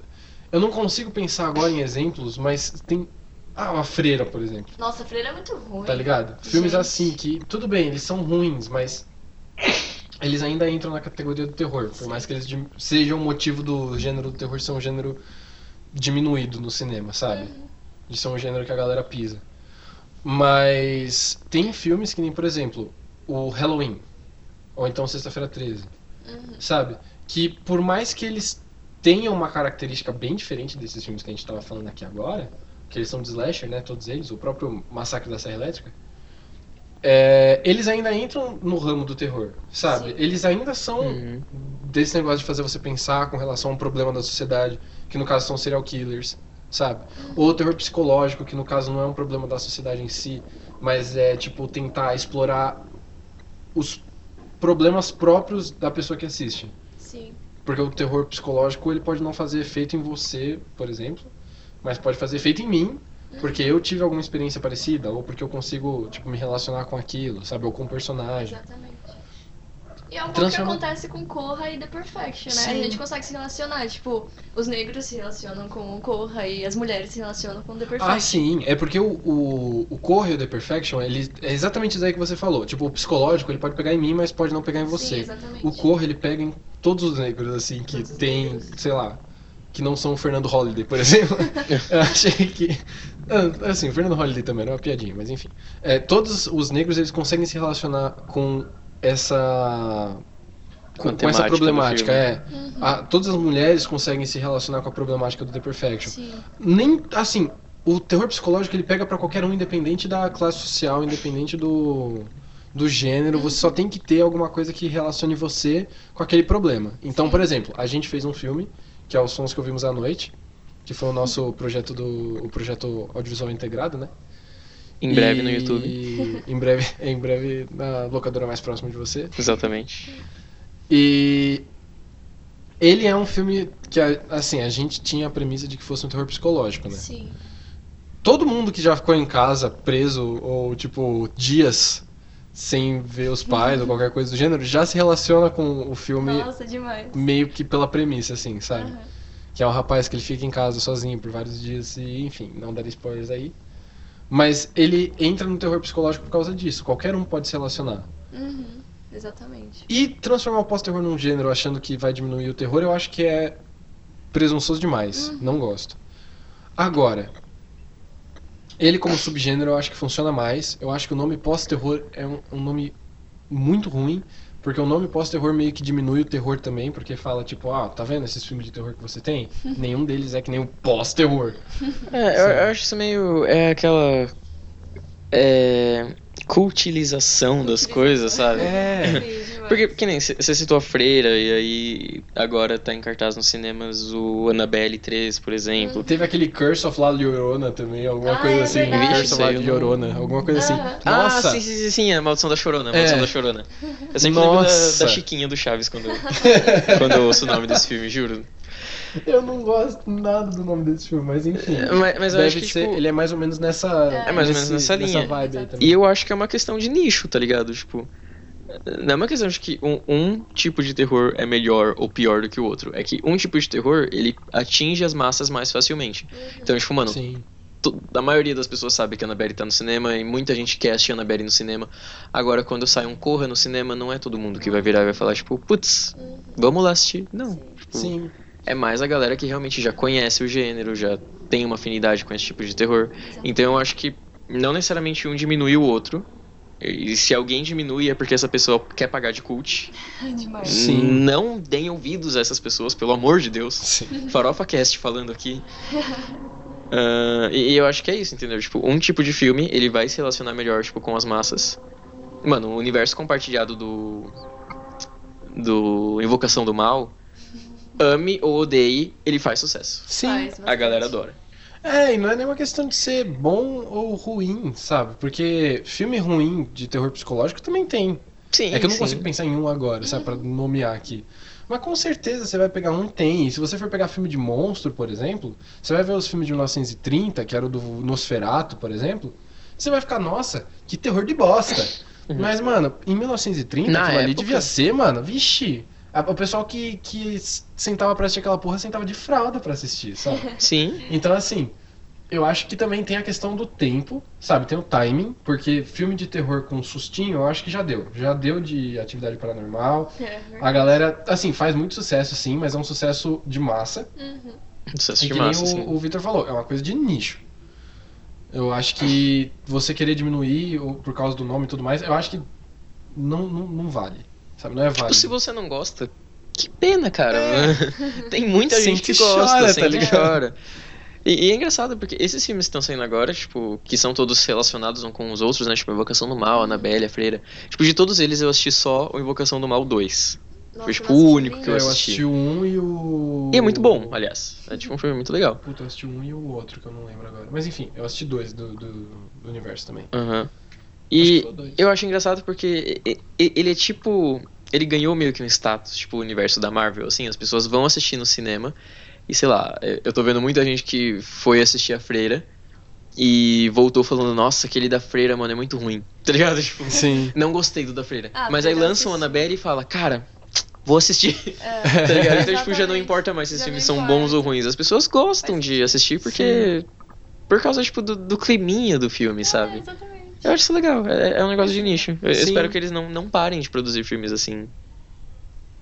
eu não consigo pensar agora em exemplos, mas tem. Ah, a Freira, por exemplo. Nossa, Freira é muito ruim. Tá ligado? Filmes Gente. assim que, tudo bem, eles são ruins, mas eles ainda entram na categoria do terror. Por mais que eles sejam o motivo do gênero do terror ser um gênero diminuído no cinema, sabe? Uhum. De ser um gênero que a galera pisa. Mas tem filmes que nem, por exemplo, o Halloween. Ou então Sexta-feira 13. Uhum. Sabe? Que por mais que eles tenham uma característica bem diferente desses filmes que a gente tava falando aqui agora, que eles são de slasher, né? Todos eles, o próprio Massacre da Serra Elétrica, é, eles ainda entram no ramo do terror, sabe? Sim. Eles ainda são Uhum. desse negócio de fazer você pensar com relação a um problema da sociedade, que no caso são serial killers, sabe? Ou o terror psicológico, que no caso não é um problema da sociedade em si, mas é tipo tentar explorar os problemas próprios da pessoa que assiste. Sim. Porque o terror psicológico ele pode não fazer efeito em você, por exemplo, mas pode fazer efeito em mim, porque eu tive alguma experiência parecida, ou porque eu consigo tipo, me relacionar com aquilo, sabe? Ou com o personagem. Exatamente. E é um pouco que acontece com Korra e The Perfection, né? Sim. A gente consegue se relacionar. Tipo, os negros se relacionam com o Korra e as mulheres se relacionam com The Perfection. Ah, sim. É porque o, o, o Corre e o The Perfection, ele é exatamente isso aí que você falou. Tipo, o psicológico, ele pode pegar em mim, mas pode não pegar em Sim, você. exatamente. o Corre, ele pega em todos os negros, assim, que Todos os tem, sei lá, que não são o Fernando Holliday, por exemplo. Eu achei que... Ah, Assim, o Fernando Holliday também era uma piadinha, mas enfim. É, todos os negros, eles conseguem se relacionar com essa... Com a Com, essa problemática, é. Uhum. A- todas as mulheres conseguem se relacionar com a problemática do The Perfection Sim. nem assim o terror psicológico ele pega pra qualquer um independente da classe social independente do do gênero você só tem que ter alguma coisa que relacione você com aquele problema então Sim. por exemplo a gente fez um filme que é os sons que ouvimos à noite que foi o nosso projeto do o projeto audiovisual integrado né Em breve no E YouTube. em breve em breve na locadora mais próxima de você Exatamente. e ele é um filme que assim a gente tinha a premissa de que fosse um terror psicológico né Sim. todo mundo que já ficou em casa preso ou tipo dias sem ver os pais ou qualquer coisa do gênero já se relaciona com o filme Nossa, demais. meio que pela premissa assim, sabe? Aham. Que é um rapaz que ele fica em casa sozinho por vários dias e enfim, não dar spoilers aí. Mas ele entra no terror psicológico por causa disso. Qualquer um pode se relacionar. Uhum. Exatamente. E transformar o pós-terror num gênero achando que vai diminuir o terror, eu acho que é presunçoso demais. Uhum. Não gosto. Agora, ele como subgênero eu acho que funciona mais. Eu acho que o nome pós-terror é um, um nome muito ruim, porque o nome pós-terror meio que diminui o terror também, porque fala tipo, ah, tá vendo esses filmes de terror que você tem? Nenhum deles é que nem o pós-terror. É, eu, eu acho isso meio. É aquela. É. Cultilização das coisas, sabe? É. Sim, demais. Porque, que nem, você citou a Freira, e aí agora tá em cartaz nos cinemas o Annabelle 3, por exemplo. Teve aquele Curse of La Llorona também, alguma Ah, coisa é assim. verdade. Curse of La Llorona, alguma coisa assim. Aham. Nossa! Ah, sim, sim, sim, sim, a Maldição da Chorona, a Maldição É. da Chorona. Eu sempre lembro da, Nossa. da Chiquinha do Chaves quando, quando eu ouço o nome desse filme, juro. Eu não gosto nada do nome desse filme, mas enfim. Mas, mas eu acho que, ser, tipo, ele é mais ou menos nessa. É mais ou menos nessa linha. vibe aí também. E eu acho que é uma questão de nicho, tá ligado? Tipo, não é uma questão de que um, um tipo de terror é melhor ou pior do que o outro. É que um tipo de terror, ele atinge as massas mais facilmente. Então, tipo, mano, Sim. a maioria das pessoas sabe que a Annabelle tá no cinema e muita gente quer assistir a Annabelle no cinema. Agora, quando sai um Corra no cinema, não é todo mundo que vai virar e vai falar, tipo, putz, Uhum. vamos lá assistir. Não. Tipo, Sim. É mais a galera que realmente já conhece o gênero, já tem uma afinidade com esse tipo de terror. Então eu acho que não necessariamente um diminui o outro. E se alguém diminui é porque essa pessoa quer pagar de cult. Demais. Sim. Não deem ouvidos a essas pessoas, pelo amor de Deus. Sim. Farofa Cast falando aqui. Ah, e, e eu acho que é isso, entendeu? Tipo, um tipo de filme, ele vai se relacionar melhor, tipo, com as massas. Mano, o universo compartilhado do... Do Invocação do Mal, ame ou odeie, ele faz sucesso. Sim. Faz A galera adora. É, e não é nem uma questão de ser bom ou ruim, sabe? Porque filme ruim de terror psicológico também tem. Sim, É que eu não sim. consigo pensar em um agora, sabe? Pra nomear aqui. Mas com certeza você vai pegar um tem. E se você for pegar filme de monstro, por exemplo, você vai ver os filmes de 1930, que era o do Nosferatu, por exemplo. Você vai ficar, nossa, que terror de bosta. Mas, mano, em 1930, Uhum. Na aquilo ali época. devia ser, mano, vixe. O pessoal que, que sentava pra assistir aquela porra sentava de fralda pra assistir, sabe? Sim. Então, assim, eu acho que também tem a questão do tempo, sabe? Tem o timing, porque filme de terror com sustinho, eu acho que já deu. Já deu de atividade paranormal. É, A galera, assim, faz muito sucesso, sim, mas é um sucesso de massa. Uhum. Sucesso E de que nem massa, o, sim. o Victor falou, é uma coisa de nicho. Eu acho que você querer diminuir o- por causa do nome e tudo mais, eu acho que não, não, não vale. Sabe? Não é Tipo, válido. se você não gosta, que pena, cara. Tem muita gente que gosta, chora, tá e ligado? chora. E, e é engraçado porque esses filmes que estão saindo agora, tipo, que são todos relacionados um com os outros, né? Tipo, Invocação do Mal, Annabelle, a Freira. Tipo, de todos eles eu assisti só o Invocação do Mal 2. Nossa, Foi, tipo, eu o assisti único que Eu eu nenhum. assisti assisti. o 1 e o. E é muito bom, aliás. É tipo um filme muito legal. Puta, eu assisti o 1 e o outro que eu não lembro agora. Mas enfim, eu assisti dois do, do, do universo também. Aham. Que E eu acho engraçado porque ele é tipo. Ele ganhou meio que um status, tipo, o universo da Marvel, assim, as pessoas vão assistir no cinema. E sei lá, eu tô vendo muita gente que foi assistir a Freira e voltou falando, nossa, aquele da Freira, mano, é muito ruim. Tá ligado? Tipo, Sim. não gostei do da Freira. Ah, Mas aí lançam a assisti. Annabelle e fala, cara, vou assistir. É, Tá ligado? Então, tipo, já não importa mais se os filmes são bons ou ruins. As pessoas gostam de assistir porque. Por causa, tipo, do, do climinha do filme, É, sabe? exatamente. Eu acho isso legal, é, é um negócio de nicho. Eu Sim. espero que eles não, não parem de produzir filmes assim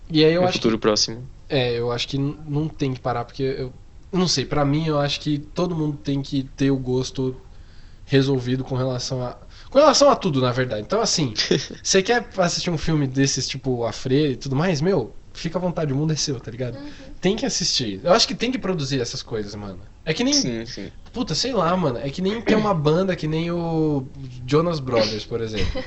E aí eu no acho que futuro próximo. É, eu acho que não tem que parar, porque eu, não sei, pra mim eu acho que todo mundo tem que ter o gosto resolvido com relação a. Com relação a tudo, na verdade. Então, assim, você quer assistir um filme desses, tipo A Freira e tudo mais, meu, fica à vontade, o mundo é seu, tá ligado? Tem que assistir. Eu acho que tem que produzir essas coisas, mano. É que nem. Sim, sim. Puta, sei lá, mano. É que nem ter uma banda que nem o Jonas Brothers, por exemplo.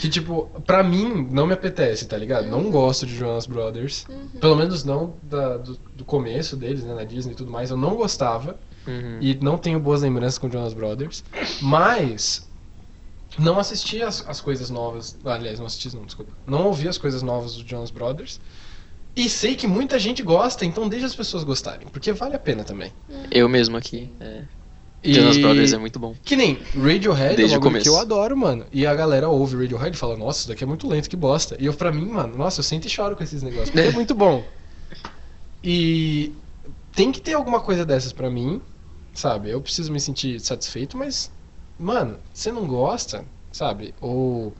Que, tipo, pra mim, não me apetece, tá ligado? Não gosto de Jonas Brothers. Pelo menos não da- do, do começo deles, né? Na Disney e tudo mais. Eu não gostava. Uhum. E não tenho boas lembranças com Jonas Brothers. Mas. Não assisti as, as coisas novas. Aliás, não assisti, não, desculpa. Não ouvi as coisas novas do Jonas Brothers. E sei que muita gente gosta, então deixa as pessoas gostarem. Porque vale a pena também. Eu mesmo aqui. É. E... Jonas Brothers é muito bom. Que nem Radiohead Desde é um começo. que eu adoro, mano. E a galera ouve Radiohead e fala, nossa, isso daqui é muito lento, que bosta. E eu, pra mim, mano, nossa, eu sento e choro com esses negócios. Porque é muito bom. E tem que ter alguma coisa dessas pra mim, sabe? Eu preciso me sentir satisfeito, mas, mano, você não gosta, sabe? Ou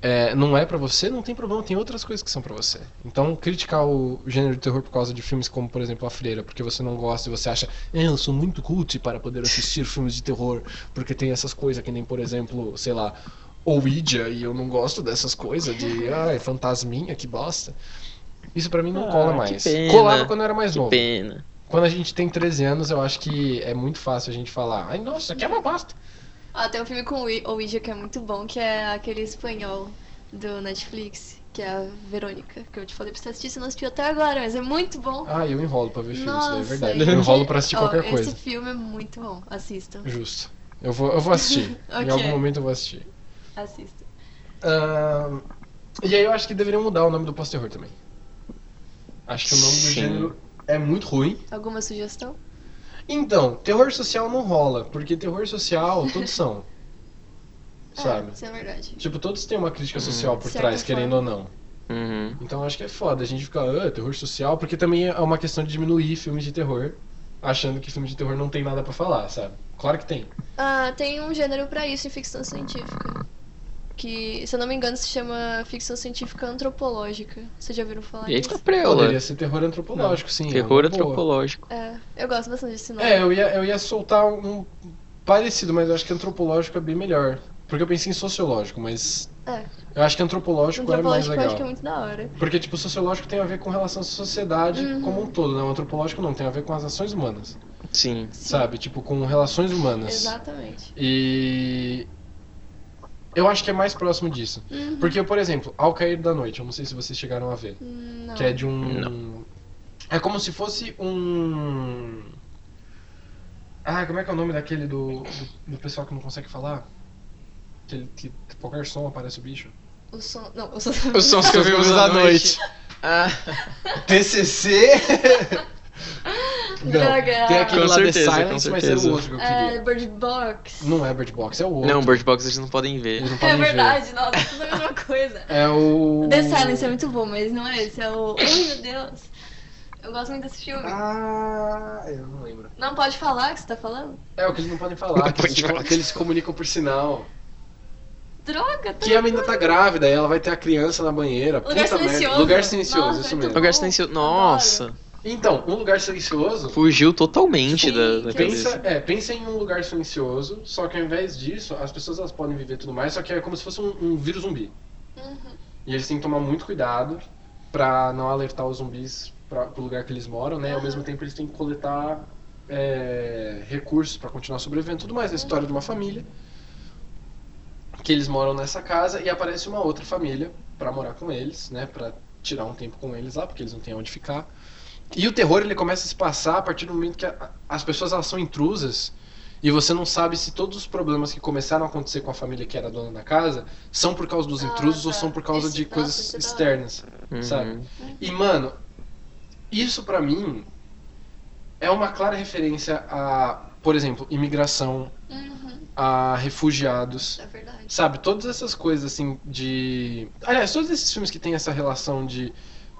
é, não é pra você, não tem problema, tem outras coisas que são pra você. Então, criticar o gênero de terror por causa de filmes como, por exemplo, A Freira, porque você não gosta e você acha, "É, eu sou muito cult para poder assistir filmes de terror, porque tem essas coisas que nem, por exemplo, sei lá, Ouija, e eu não gosto dessas coisas de, ai, fantasminha, que bosta. Isso pra mim não Ah, cola mais. pena. Colava quando eu era mais Que novo. pena. Quando a gente tem 13 anos, eu acho que é muito fácil a gente falar, ai, nossa, isso aqui é uma bosta. Ah, tem um filme com o Ouija que é muito bom, que é aquele espanhol do Netflix, que é a Verônica, que eu te falei pra você assistir, você não assistiu até agora, mas é muito bom. Ah, eu enrolo pra ver filme, isso daí é verdade. Eu enrolo pra assistir Ó, qualquer esse coisa. filme é muito bom, assistam, Justo. Eu vou, eu vou assistir. Em Ok. algum momento eu vou assistir. assistam. Ahn, e aí eu acho que deveriam mudar o nome do pós-terror também. Acho que o nome do Sim. gênero é muito ruim. Alguma sugestão? Então, terror social não rola, porque terror social todos são. Sabe? É, isso é verdade. Tipo, todos têm uma crítica social por certa trás, querendo ou não. Uhum. Então acho que é foda a gente ficar, ah, terror social, porque também é uma questão de diminuir filmes de terror, achando que filme de terror não tem nada pra falar, sabe? Claro que tem. Ah, tem um gênero pra isso em ficção científica. Que, se eu não me engano, se chama ficção científica antropológica. Vocês já ouviram falar Eita disso? preula. Poderia ser terror antropológico, sim. é Terror boa. antropológico. É, eu gosto bastante desse nome. É, eu ia, eu ia soltar um parecido, mas eu acho que antropológico é bem melhor. Porque eu pensei em sociológico, mas É, eu acho que antropológico, é mais antropológico eu legal. acho que é muito da hora. Porque, tipo, sociológico tem a ver com relação à sociedade Uhum. como um todo, né? O antropológico não, tem a ver com as ações humanas, Sim. sabe? Tipo, com relações humanas. Exatamente. E eu acho que é mais próximo disso. Uhum. Porque, por exemplo, Ao Cair da Noite, eu não sei se vocês chegaram a ver, Não. que é de um... É como se fosse um... Ah, como é que é o nome daquele do, do, do pessoal que não consegue falar? Aquele que qualquer som aparece o bicho. O som. Não, o som. Os sons que ouvimos à noite. Ah, TCC? Droga. Tem aquele Com lá certeza, The Silence, mas era o outro que eu É, queria. Bird Box. Não é Bird Box, é o outro. não, Bird Box eles não podem ver. Eles não É podem ver. verdade, nossa, tudo a mesma coisa. É o. The Silence é muito bom, mas não é esse, é o. Ai meu Deus. Eu gosto muito desse filme. Ah, eu não lembro. Não pode falar o que você tá falando? É o que eles não podem falar, Não que, pode falar. que eles se comunicam por sinal. Droga, tá. Que a menina tá grávida e ela vai ter a criança na banheira. Lugar Puta merda. silencioso. Lugar silencioso, Nossa, isso é mesmo. Lugar silencioso. Adoro. Nossa, Então, um lugar silencioso. fugiu totalmente Sim, da, da cabeça. Pensa, é, pensa em um lugar silencioso, só que ao invés disso, as pessoas elas podem viver tudo mais, só que é como se fosse um, um vírus zumbi. Uhum. E eles têm que tomar muito cuidado pra não alertar os zumbis pra, pro lugar que eles moram, né? Ao Aham. mesmo tempo eles têm que coletar é, recursos pra continuar sobrevivendo. Tudo mais, a história de uma família. Que eles moram nessa casa e aparece uma outra família pra morar com eles, né? Pra tirar um tempo com eles lá, porque eles não têm onde ficar. E o terror ele começa a se passar a partir do momento que a- as pessoas elas são intrusas e você não sabe se todos os problemas que começaram a acontecer com a família que era dona da casa são por causa dos Ah, intrusos ou tá. são por causa Isso- de nossa, coisas é externas, Uhum. sabe? E mano, isso pra mim é uma clara referência a, por exemplo, imigração, Uhum. a refugiados, É verdade. sabe? Todas essas coisas assim de. Aliás, todos esses filmes que tem essa relação de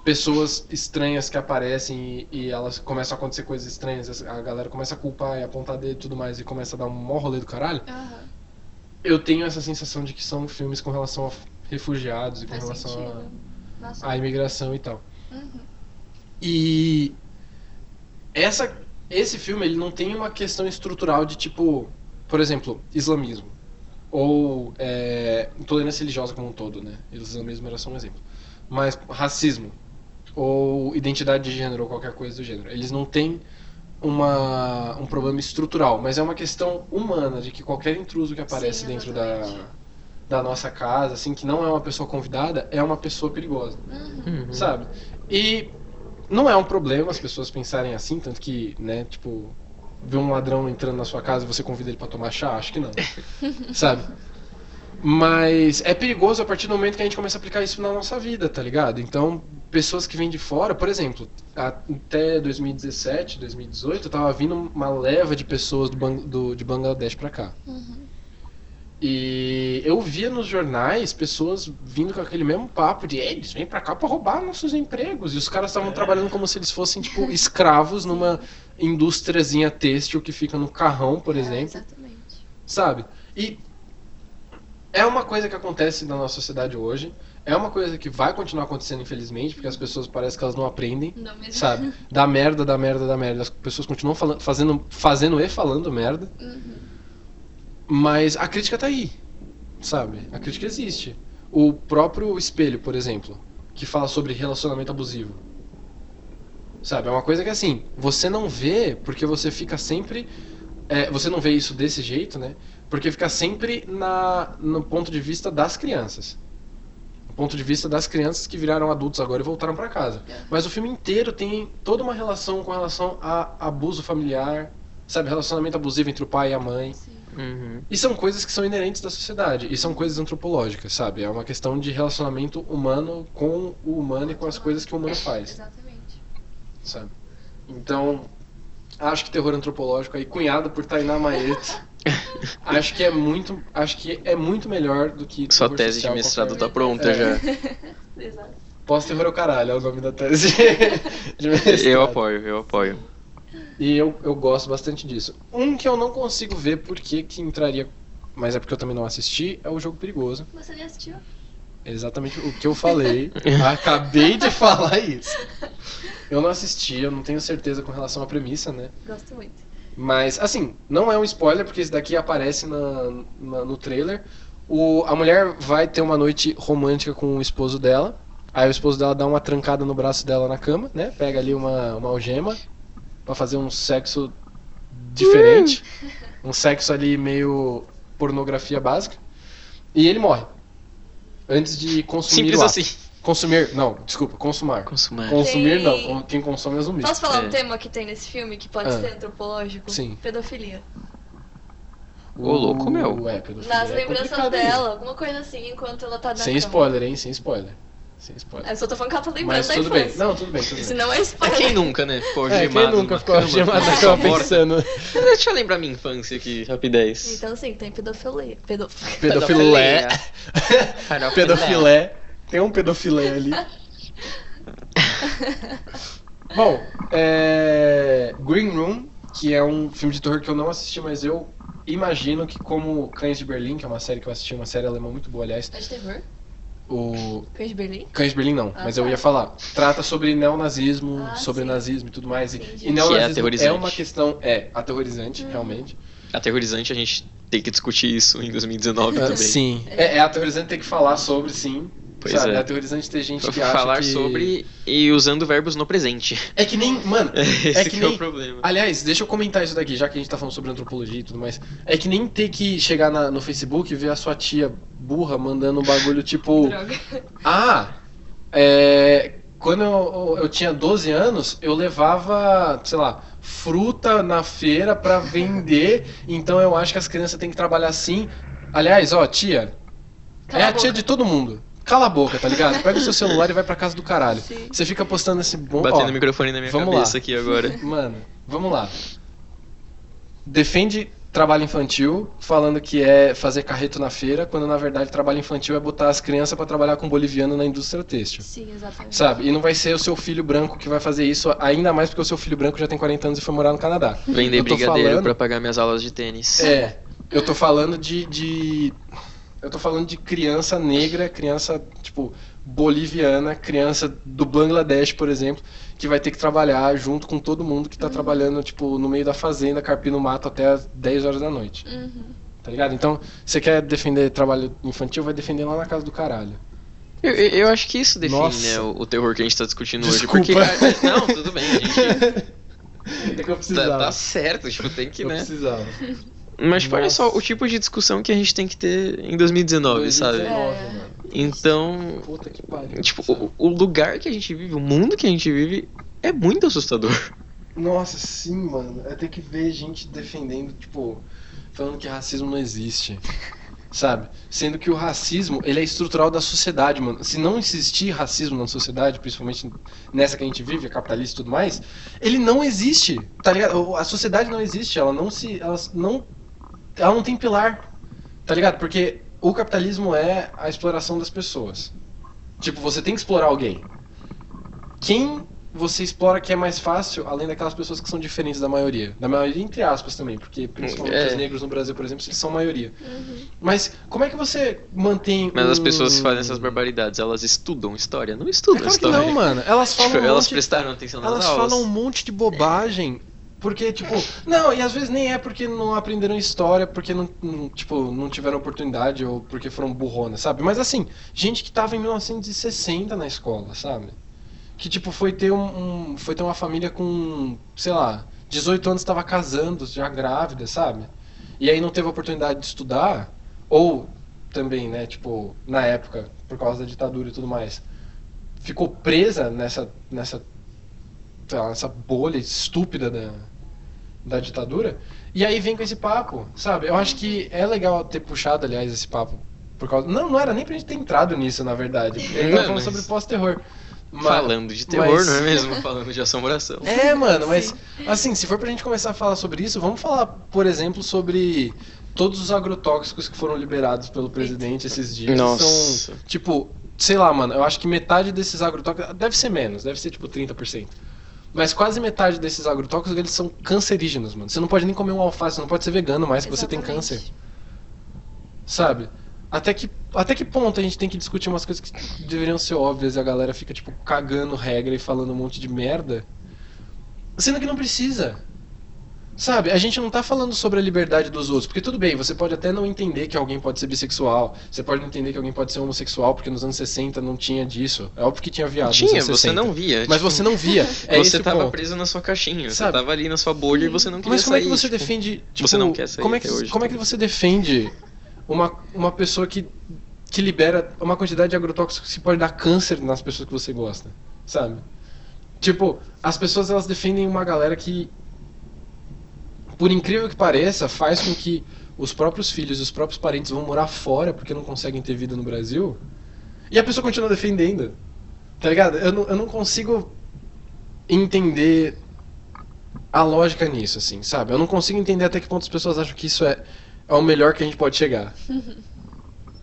pessoas estranhas que aparecem e, e elas começam a acontecer coisas estranhas, a galera começa a culpar e apontar dedo e tudo mais e começa a dar um maior rolê do caralho. Aham. Eu tenho essa sensação de que são filmes com relação a refugiados e com Faz relação à imigração e tal. Uhum. E essa, esse filme ele não tem uma questão estrutural de tipo, por exemplo, islamismo ou é, intolerância religiosa como um todo, né? Islamismo era só um exemplo. Mas racismo ou identidade de gênero ou qualquer coisa do gênero, eles não têm uma, um problema estrutural, mas é uma questão humana de que qualquer intruso que aparece Sim, dentro da, exatamente. da nossa casa, assim, que não é uma pessoa convidada, é uma pessoa perigosa Uhum. Uhum. sabe? E não é um problema as pessoas pensarem assim, tanto que, né, tipo, ver um ladrão entrando na sua casa e você convida ele pra tomar chá, acho que não, sabe? Mas é perigoso a partir do momento que a gente começa a aplicar isso na nossa vida, tá ligado? Então, pessoas que vêm de fora, por exemplo, até 2017, 2018, tava vindo uma leva de pessoas do, do- de Bangladesh pra cá. Uhum. E eu via nos jornais pessoas vindo com aquele mesmo papo de "Ei, eles vêm pra cá pra roubar nossos empregos. E os caras estavam trabalhando como se eles fossem, tipo, escravos numa indústriazinha têxtil que fica no carrão, por É, exemplo. exatamente. Sabe? E é uma coisa que acontece na nossa sociedade hoje. É uma coisa que vai continuar acontecendo, infelizmente, porque as pessoas parecem que elas não aprendem. Não. Sabe? Da merda, da merda, da merda. As pessoas continuam falando, fazendo, fazendo e falando merda. Uhum. Mas a crítica tá aí, sabe? A crítica existe. O próprio espelho, por exemplo, que fala sobre relacionamento abusivo. Sabe? É uma coisa que assim, você não vê porque você fica sempre. é, você não vê isso desse jeito, né? Porque fica sempre na, no ponto de vista das crianças. No ponto de vista das crianças que viraram adultos agora e voltaram pra casa. Mas o filme inteiro tem toda uma relação com relação a abuso familiar, sabe? Relacionamento abusivo entre o pai e a mãe. Sim. Uhum. E são coisas que são inerentes da sociedade. E são coisas antropológicas, sabe? É uma questão de relacionamento humano com o humano e com as coisas que o humano faz, Exatamente. sabe? Então, acho que terror antropológico aí, cunhado por Tainá Maeta, acho que é muito, acho que é muito melhor do que Sua tese de social mestrado qualquer. tá pronta É. já. Exato. Pós-terror é o caralho, é o nome da tese de mestrado. Eu apoio, eu apoio. E eu, eu gosto bastante disso. Um que eu não consigo ver por que que entraria, mas é porque eu também não assisti, é o Jogo Perigoso. Você nem assistiu? Exatamente o que eu falei. Acabei de falar isso. Eu não assisti, eu não tenho certeza com relação à premissa, né? Gosto muito. Mas, assim, não é um spoiler, porque esse daqui aparece na, na- no trailer. O, a mulher vai ter uma noite romântica com o esposo dela. Aí o esposo dela dá uma trancada no braço dela na cama, né? Pega ali uma, uma algema pra fazer um sexo diferente. Um sexo ali meio pornografia básica. E ele morre. Antes de consumir Simples o ato. assim. Consumir. Não, desculpa, consumar. Consumar. Consumir Tem- não. Quem consome é zumbi. Posso falar É. um tema que tem nesse filme que pode Ah. ser antropológico? Sim. Pedofilia. Ô, louco, meu. É, pedofilia Nas é lembranças complicado, dela, alguma coisa assim, enquanto ela tá na Sem cama. spoiler, hein? Sem spoiler. Sem spoiler. Eu só tô falando que ela tá lembrando Mas da tudo bem. infância. Não, tudo bem, tudo bem. Se não é É spoiler. quem nunca, né? Ficou É, gemado quem nunca numa ficou cama, gemado com na cama pensando? Deixa eu lembrar minha infância aqui, rapidez. Então sim, tem pedofilia. Pedo... Pedofilé. Pedofilé. Pedofilé. Tem um pedofilé ali. Bom, é... Green Room, que é um filme de terror que eu não assisti, mas eu imagino que como Cães de Berlim, que é uma série que eu assisti, uma série alemã muito boa, aliás, É de terror? o Cães de Berlim? Cães de Berlim não, Ah, mas eu tá. ia falar. Trata sobre neonazismo, Ah, sobre sim. nazismo e tudo mais. E, Entendi. e é neonazismo é, aterrorizante. uma questão, é, aterrorizante, realmente. Aterrorizante, a gente tem que discutir isso em 2019 também. sim. É, é aterrorizante ter que falar sobre, sim. Pois sabe? é. É aterrorizante ter gente que acha Falar que... sobre e usando verbos no presente. É que nem, mano, Esse é que, que é nem... o problema. Aliás, deixa eu comentar isso daqui, já que a gente tá falando sobre antropologia e tudo mais. É que nem ter que chegar na- no Facebook e ver a sua tia burra mandando um bagulho tipo... Droga. Ah, é, quando eu, eu tinha 12 anos, eu levava, sei lá, fruta na feira pra vender. Então eu acho que as crianças têm que trabalhar assim. Aliás, ó, tia, Cala é a a tia de todo mundo. Cala a boca, tá ligado? Pega o seu celular e vai pra casa do caralho. Sim. Você fica postando esse bom. Batendo o microfone na minha vamos cabeça lá. aqui agora. Mano, vamos lá. Defende trabalho infantil, falando que é fazer carreto na feira, quando na verdade trabalho infantil é botar as crianças pra trabalhar com boliviano na indústria têxtil. Sim, exatamente. Sabe? E não vai ser o seu filho branco que vai fazer isso, ainda mais porque o seu filho branco já tem 40 anos e foi morar no Canadá. Vender brigadeiro falando- pra pagar minhas aulas de tênis. É, eu tô falando de, de. Eu tô falando de criança negra, criança, tipo, boliviana, criança do Bangladesh, por exemplo, que vai ter que trabalhar junto com todo mundo que tá trabalhando, tipo, no meio da fazenda, carpindo mato até as 10 horas da noite. Uhum. Tá ligado? Então, você quer defender trabalho infantil, vai defender lá na casa do caralho. Eu, eu- acho que isso define Nossa. né, o, o terror que a gente tá discutindo Desculpa. hoje. Porque. Não, tudo bem, gente. É que eu Tá, tá certo, tipo, tem que, eu né? precisava. Mas tipo, olha só o tipo de discussão que a gente tem que ter em 2019, sabe? 2019, É. mano. Então, Puta que pariu. tipo, sabe? o, o lugar que a gente vive, o mundo que a gente vive é muito assustador. Nossa, sim, mano. É ter que ver gente defendendo, tipo, falando que racismo não existe. Sabe? Sendo que o racismo, ele é estrutural da sociedade, mano. Se não existir racismo na sociedade, principalmente nessa que a gente vive, a capitalista e tudo mais, ele não existe. Tá ligado? A sociedade não existe, ela não se. Ela não. Ela não tem pilar. Tá ligado? Porque o capitalismo é a exploração das pessoas. Tipo, você tem que explorar alguém. Quem você explora que é mais fácil, além daquelas pessoas que são diferentes da maioria. Da maioria, entre aspas, também, porque principalmente É. os negros no Brasil, por exemplo, eles são maioria. Uhum. Mas como é que você mantém. Mas as um- pessoas que fazem essas barbaridades, elas estudam história? Não estudam É claro que história. não, mano. Elas falam. Tipo, um elas monte- prestaram atenção nas Elas aulas. falam um monte de bobagem. Porque, tipo, não, e às vezes nem é porque não aprenderam história, porque não, tipo, não tiveram oportunidade ou porque foram burronas, sabe? Mas assim, gente que tava em 1960 na escola, sabe? Que, tipo, foi ter um, um- foi ter uma família com, sei lá, 18 anos tava casando, já grávida, sabe? E aí não teve oportunidade de estudar, ou também, né, tipo, na época, por causa da ditadura e tudo mais, ficou presa nessa, nessa essa bolha estúpida da, da ditadura. E aí vem com esse papo, sabe? Eu acho que é legal ter puxado, aliás, esse papo. Por causa... Não, não era nem pra gente ter entrado nisso, na verdade. Não, tava falando mas- sobre pós-terror. Mas- Falando de terror, mas- não é mesmo? Falando de assombração. É, mano, mas Sim. assim, se for pra gente começar a falar sobre isso, vamos falar, por exemplo, sobre todos os agrotóxicos que foram liberados pelo presidente esses dias. Nossa. São, tipo, sei lá, mano, eu acho que metade desses agrotóxicos, deve ser menos, deve ser tipo 30%. Mas quase metade desses agrotóxicos, eles são cancerígenos, mano. Você não pode nem comer um alface, você não pode ser vegano mais, que você tem câncer. Sabe? Até que, até que ponto a gente tem que discutir umas coisas que deveriam ser óbvias e a galera fica, tipo, cagando regra e falando um monte de merda? Sendo que não precisa. Sabe, a gente não tá falando sobre a liberdade dos outros, porque tudo bem, você pode até não entender que alguém pode ser bissexual, você pode não entender que alguém pode ser homossexual, porque nos anos 60 não tinha disso. É óbvio que tinha viado Tinha, você 60. não via. Mas tipo, você não via. É você tava ponto. preso na sua caixinha, Sabe? você tava ali na sua bolha e você não queria Mas como é que sair, você tipo, defende. Tipo, você não quer sair como é que, hoje, Como é que você defende uma, uma pessoa que que libera uma quantidade de agrotóxicos que pode dar câncer nas pessoas que você gosta, sabe? Tipo, as pessoas elas defendem uma galera que, por incrível que pareça, faz com que os próprios filhos e os próprios parentes vão morar fora porque não conseguem ter vida no Brasil. E a pessoa continua defendendo. Tá ligado? Eu não, eu não consigo entender a lógica nisso, assim, sabe? Eu não consigo entender até que ponto as pessoas acham que isso é, é o melhor que a gente pode chegar.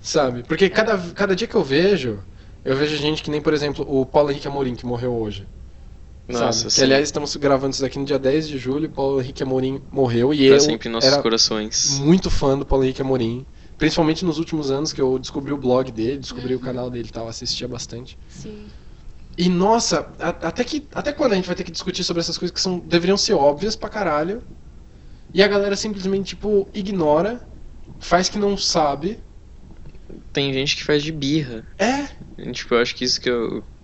sabe? Porque cada, cada dia que eu vejo, eu vejo gente que nem, por exemplo, o Paulo Henrique Amorim, que morreu hoje. Nossa, sabe? Que aliás estamos gravando isso daqui no dia 10 de julho, o Paulo Henrique Amorim morreu e Pra eu sempre em nossos era corações. muito fã do Paulo Henrique Amorim. Principalmente nos últimos anos que eu descobri o blog dele, descobri o canal dele e tal, assistia bastante. Sim. E nossa, a- até que até quando a gente vai ter que discutir sobre essas coisas que são deveriam ser óbvias pra caralho? E a galera simplesmente tipo ignora, faz que não sabe. Tem gente que faz de birra. É, E, Tipo, eu acho que isso que é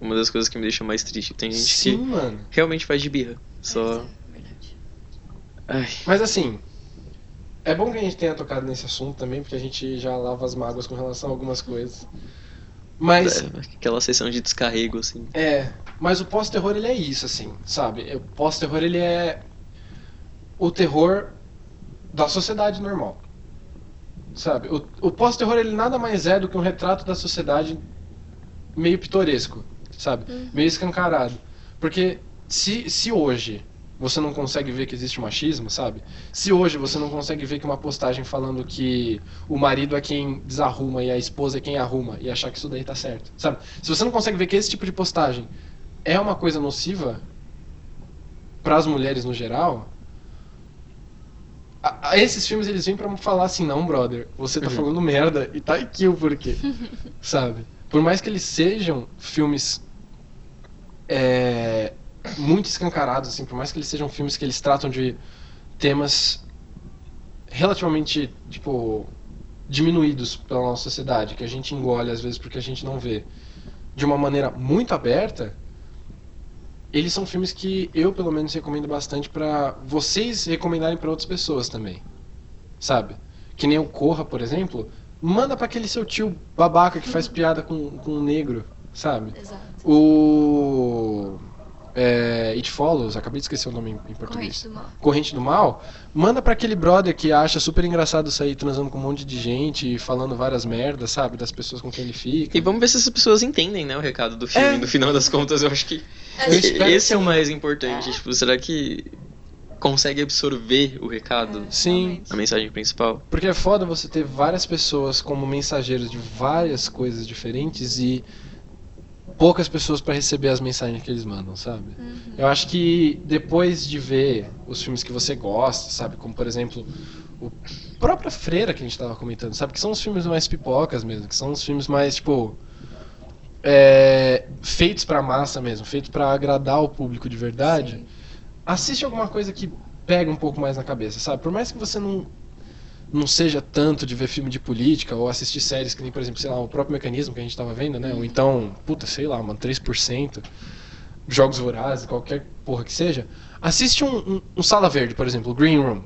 uma das coisas que me deixa mais triste. Tem gente sim, que mano. realmente faz de birra. Só. É verdade. Ai, Mas assim, é bom que a gente tenha tocado nesse assunto também, porque a gente já lava as mágoas com relação a algumas coisas. Mas é, aquela sessão de descarrego, assim. É, mas o pós-terror ele é isso, assim, sabe? O pós-terror ele é o terror da sociedade normal, sabe? O, o pós-terror ele nada mais é do que um retrato da sociedade meio pitoresco, sabe? Meio escancarado. Porque se, se hoje você não consegue ver que existe machismo, sabe? Se hoje você não consegue ver que uma postagem falando que o marido é quem desarruma e a esposa é quem arruma e achar que isso daí tá certo, sabe? Se você não consegue ver que esse tipo de postagem é uma coisa nociva para as mulheres no geral, a- a- esses filmes eles vêm pra falar assim, não, brother, você tá Uhum. falando merda e tá aqui o porquê, sabe? Por mais que eles sejam filmes é, muito escancarados, assim, por mais que eles sejam filmes que eles tratam de temas relativamente, tipo, diminuídos pela nossa sociedade, que a gente engole às vezes porque a gente não vê, de uma maneira muito aberta, eles são filmes que eu, pelo menos, recomendo bastante pra vocês recomendarem pra outras pessoas também. Sabe? Que nem o Corra, por exemplo, manda pra aquele seu tio babaca que faz piada com, com um negro, sabe? Exato. O. É, It Follows, acabei de esquecer o nome em, em português. Corrente do mal. Corrente do Mal, manda pra aquele brother que acha super engraçado sair transando com um monte de gente e falando várias merdas, sabe? Das pessoas com quem ele fica. E vamos ver se essas pessoas entendem, né, o recado do filme. É. No final das contas, eu acho que É, Eu esse é o que- mais importante. Tipo, será que consegue absorver o recado? é, Sim. A mensagem principal? Porque é foda você ter várias pessoas como mensageiros de várias coisas diferentes e poucas pessoas pra receber as mensagens que eles mandam, sabe? Uhum. Eu acho que depois de ver os filmes que você gosta, sabe? Como por exemplo o própria Freira que a gente tava comentando, sabe? Que são os filmes mais pipocas mesmo, que são os filmes mais tipo é, feitos pra massa mesmo, feitos pra agradar o público de verdade. Sim. Assiste alguma coisa que pega um pouco mais na cabeça, sabe? Por mais que você não não seja tanto de ver filme de política ou assistir séries que nem, por exemplo, sei lá, o próprio mecanismo que a gente tava vendo, né? Ou então, puta, sei lá, mano, 3%, Jogos Vorazes, qualquer porra que seja. Assiste um, um, um Sala Verde, por exemplo, o Green Room,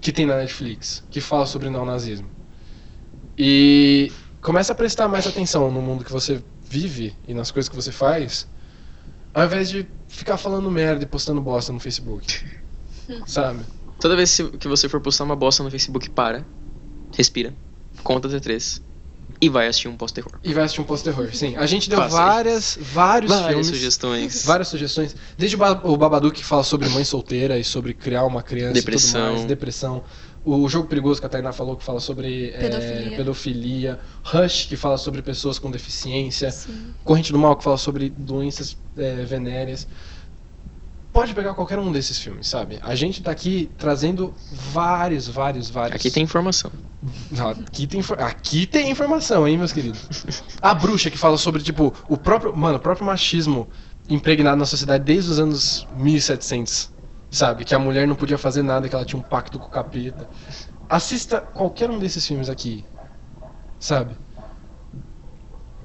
que tem na Netflix, que fala sobre neonazismo. E começa a prestar mais atenção no mundo que você vive e nas coisas que você faz, ao invés de ficar falando merda e postando bosta no Facebook. Sabe? Toda vez que você for postar uma bosta no Facebook, para, respira, conta até três e vai assistir um pós-terror. E vai assistir um post-terror. Sim, a gente deu Faça isso. várias, vários Várias filmes, sugestões. várias sugestões. Desde o Ba- o Babadook que fala sobre mãe solteira e sobre criar uma criança e tudo Depressão. mais, depressão. O Jogo Perigoso que a Tainá falou que fala sobre é, Pedofilia. pedofilia. Rush que fala sobre pessoas com deficiência. Sim. Corrente do Mal que fala sobre doenças é, venéreas. Pode pegar qualquer um desses filmes, sabe? A gente tá aqui trazendo vários, vários, vários. Aqui tem informação. Aqui tem, aqui tem informação, hein, meus queridos? A bruxa que fala sobre, tipo, o próprio. Mano, o próprio machismo impregnado na sociedade desde os anos 1700. Sabe? Que a mulher não podia fazer nada, que ela tinha um pacto com o capeta. Assista qualquer um desses filmes aqui. Sabe?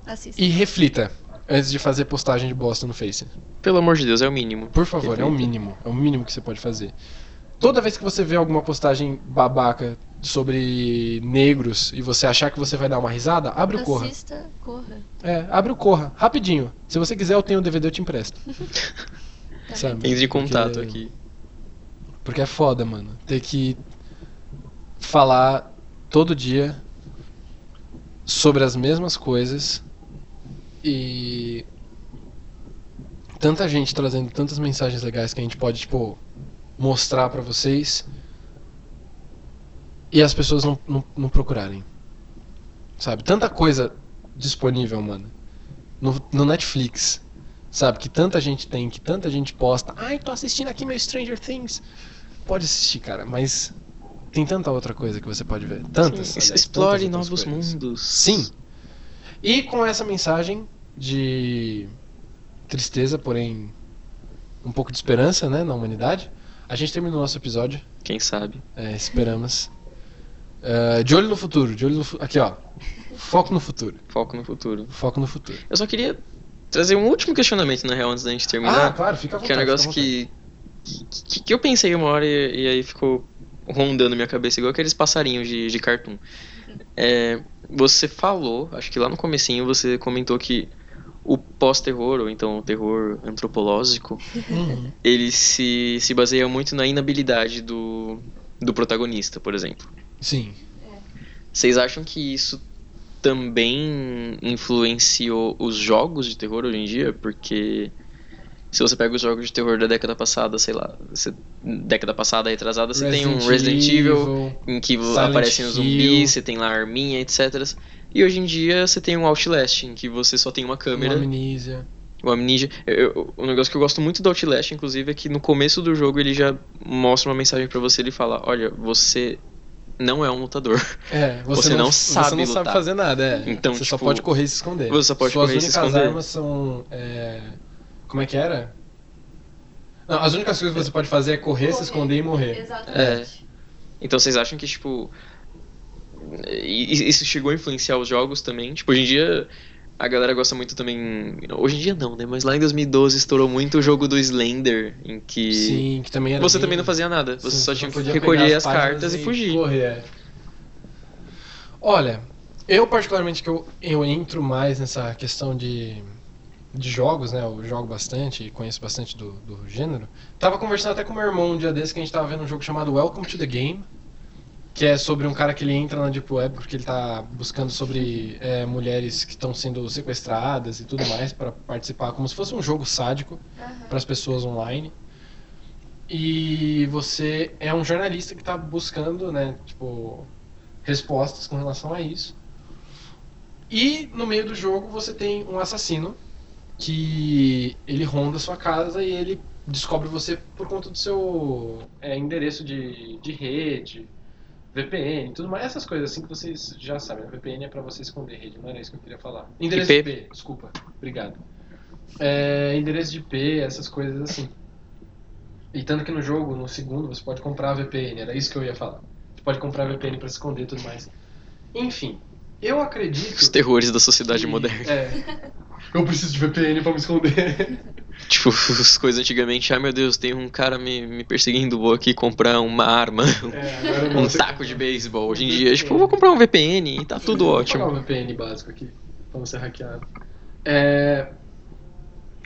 Assista. E reflita antes de fazer postagem de bosta no Face. Pelo amor de Deus, é o mínimo. Por favor, é o mínimo. É o mínimo que você pode fazer. Toda vez que você vê alguma postagem babaca sobre negros e você achar que você vai dar uma risada, abre o Corra. Assista, corra. É, abre o Corra, rapidinho. Se você quiser, eu tenho o DVD, eu te empresto. Tá Sabe? Entre em contato Porque- aqui. Porque é foda, mano. Ter que falar todo dia sobre as mesmas coisas e tanta gente trazendo tantas mensagens legais que a gente pode, tipo, mostrar pra vocês e as pessoas não, não, não procurarem. Sabe? Tanta coisa disponível, mano. No, no Netflix. Sabe? Que tanta gente tem, que tanta gente posta. Ai, tô assistindo aqui meu Stranger Things. Pode assistir, cara, mas tem tanta outra coisa que você pode ver. Tantas. Sim, aliás, explore tantas novos coisas. mundos. Sim. E com essa mensagem de tristeza, porém um pouco de esperança, né, na humanidade, a gente termina o nosso episódio. Quem sabe? É, esperamos. É, de olho no futuro, de olho no aqui ó, foco no futuro, Foco no futuro. foco no futuro. Eu só queria trazer um último questionamento, na real, antes da gente terminar. Ah, claro, fica à vontade. que é um negócio que, que, que eu pensei uma hora e, e aí ficou rondando minha cabeça, igual aqueles passarinhos de, de cartoon. É, você falou, acho que lá no comecinho você comentou que o pós-terror, ou então o terror antropológico. Uhum. ele se, se baseia muito na inabilidade do, do protagonista, por exemplo. Sim. Vocês acham que isso também influenciou os jogos de terror hoje em dia? Porque se você pega os jogos de terror da década passada, sei lá, você- década passada, retrasada, você tem um Resident Evil, em que Silent aparecem os zumbis, você tem lá a arminha, etc. E hoje em dia você tem um Outlast, em que você só tem uma câmera, Uma amnísia. o Amnesia. Eu- o negócio que eu gosto muito do Outlast, inclusive, é que no começo do jogo ele já mostra uma mensagem pra você, ele fala, olha, você não é um lutador. É, você, Você não, não você sabe não sabe lutar. fazer nada, é. Então, você só tipo, pode correr e se esconder. você só pode Suas correr e se únicas esconder. armas são. é, Como é que era? Não, as únicas coisas que você pode fazer é correr, se Correr. esconder e morrer. Exatamente. Então vocês acham que, tipo. Isso chegou a influenciar os jogos também? Tipo, hoje em dia a galera gosta muito também. Hoje em dia não, né? Mas lá em 2012 estourou muito o jogo do Slender, em que. Sim, que também era. Você bem- também não fazia nada, você Sim, só tinha que recolher as páginas cartas e fugir. Correr, é. Olha, eu particularmente que eu, eu entro mais nessa questão de, de jogos, né? Eu jogo bastante e conheço bastante do, do gênero. Tava conversando até com meu irmão um dia desse que a gente tava vendo um jogo chamado Welcome to the Game. Que é sobre um cara que ele entra na Deep Web porque ele tá buscando sobre é, mulheres que estão sendo sequestradas e tudo mais para participar, como se fosse um jogo sádico Aham. para as pessoas online. E você é um jornalista que está buscando, né, tipo, respostas com relação a isso. E no meio do jogo você tem um assassino que ele ronda a sua casa e ele descobre você por conta do seu é, endereço de, de rede, VPN tudo mais. Essas coisas assim que vocês já sabem. VPN é para você esconder rede, não era isso que eu queria falar. Endereço IP. de IP, desculpa. Obrigado. É, endereço de IP, essas coisas assim. E tanto que no jogo, no segundo, você pode comprar a VPN, era isso que eu ia falar. Você pode comprar a VPN para esconder e tudo mais. Enfim, eu acredito. Os terrores da sociedade que- moderna. É. Eu preciso de VPN para me esconder. Tipo, as coisas antigamente, ai meu Deus, tem um cara me, me perseguindo, vou aqui comprar uma arma, É, um taco de beisebol. Hoje em dia, tipo, eu vou comprar um VPN e tá tudo Vou ótimo. pagar um VPN básico aqui, pra não ser hackeado. É,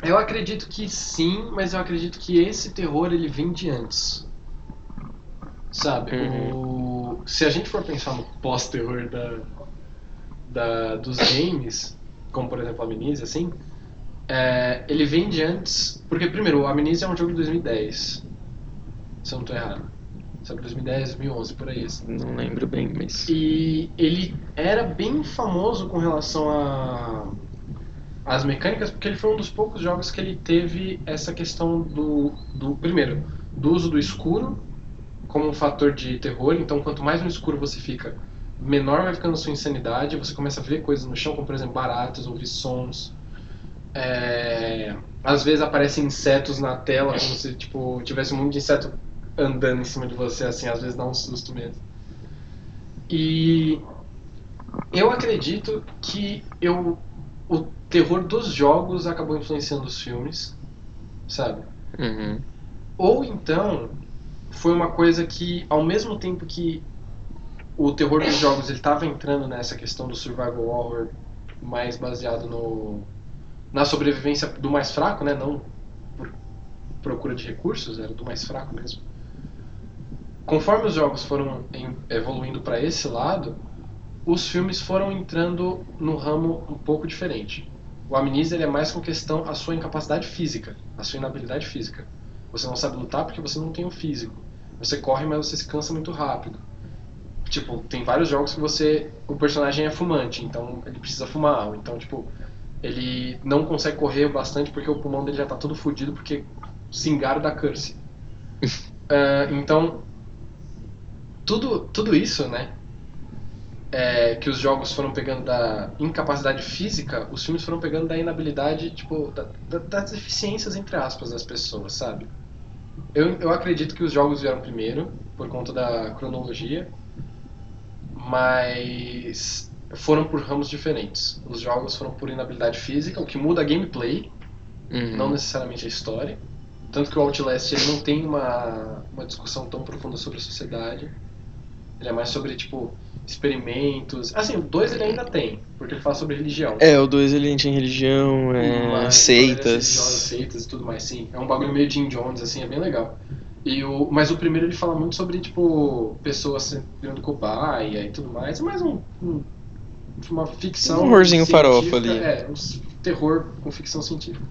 Eu acredito que sim, mas eu acredito que esse terror ele vem de antes. Sabe? O... Se a gente for pensar no pós-terror da... da... dos games, como por exemplo Amnesia, assim, é, ele vem de antes. Porque, primeiro, o Amnesia é um jogo de 2010. Se eu não tô errado. Sabe, 2010, 2011, por aí. assim. Não lembro bem, mas. E ele era bem famoso com relação a as mecânicas, porque ele foi um dos poucos jogos que ele teve essa questão do, do primeiro, do uso do escuro como um fator de terror. Então, quanto mais no escuro você fica, menor vai ficando a sua insanidade. Você começa a ver coisas no chão, como por exemplo baratas, ouvir sons. É, Às vezes aparecem insetos na tela, como se tipo tivesse um monte de inseto andando em cima de você, assim, às vezes dá um susto mesmo. E eu acredito que eu, o terror dos jogos acabou influenciando os filmes, sabe? Uhum. Ou então foi uma coisa que, ao mesmo tempo que o terror dos jogos ele tava entrando nessa questão do survival horror mais baseado no na sobrevivência do mais fraco, né? Não por procura de recursos, era do mais fraco mesmo. Conforme os jogos foram evoluindo para esse lado, os filmes foram entrando no ramo um pouco diferente. O Amnesia é mais com questão a sua incapacidade física, a sua inabilidade física. Você não sabe lutar porque você não tem o físico. Você corre, mas você se cansa muito rápido. Tipo, tem vários jogos que você. O personagem é fumante, então ele precisa fumar. Ou então, tipo, ele não consegue correr bastante porque o pulmão dele já tá todo fodido porque cingaram da curse. Ah, então, tudo, tudo isso, né? é, que os jogos foram pegando da incapacidade física, os filmes foram pegando da inabilidade, tipo, da- da- das deficiências, entre aspas, das pessoas, sabe? Eu, eu acredito que os jogos vieram primeiro, por conta da cronologia, mas foram por ramos diferentes. Os jogos foram por inabilidade física, o que muda a gameplay, Uhum. não necessariamente a história. Tanto que o Outlast ele não tem uma, uma discussão tão profunda sobre a sociedade. Ele é mais sobre, tipo, experimentos. Assim, o 2 ele ainda tem, porque ele fala sobre religião. É, o 2 ele em religião, é, Mas, seitas. religiosas, seitas e tudo mais, sim. É um bagulho meio Jim Jones, assim, é bem legal. E o, mas o primeiro ele fala muito sobre, tipo, pessoas sendo cobaia e tudo mais. É mais um, um- uma ficção. Um horrorzinho farofa ali. É, um terror com ficção científica.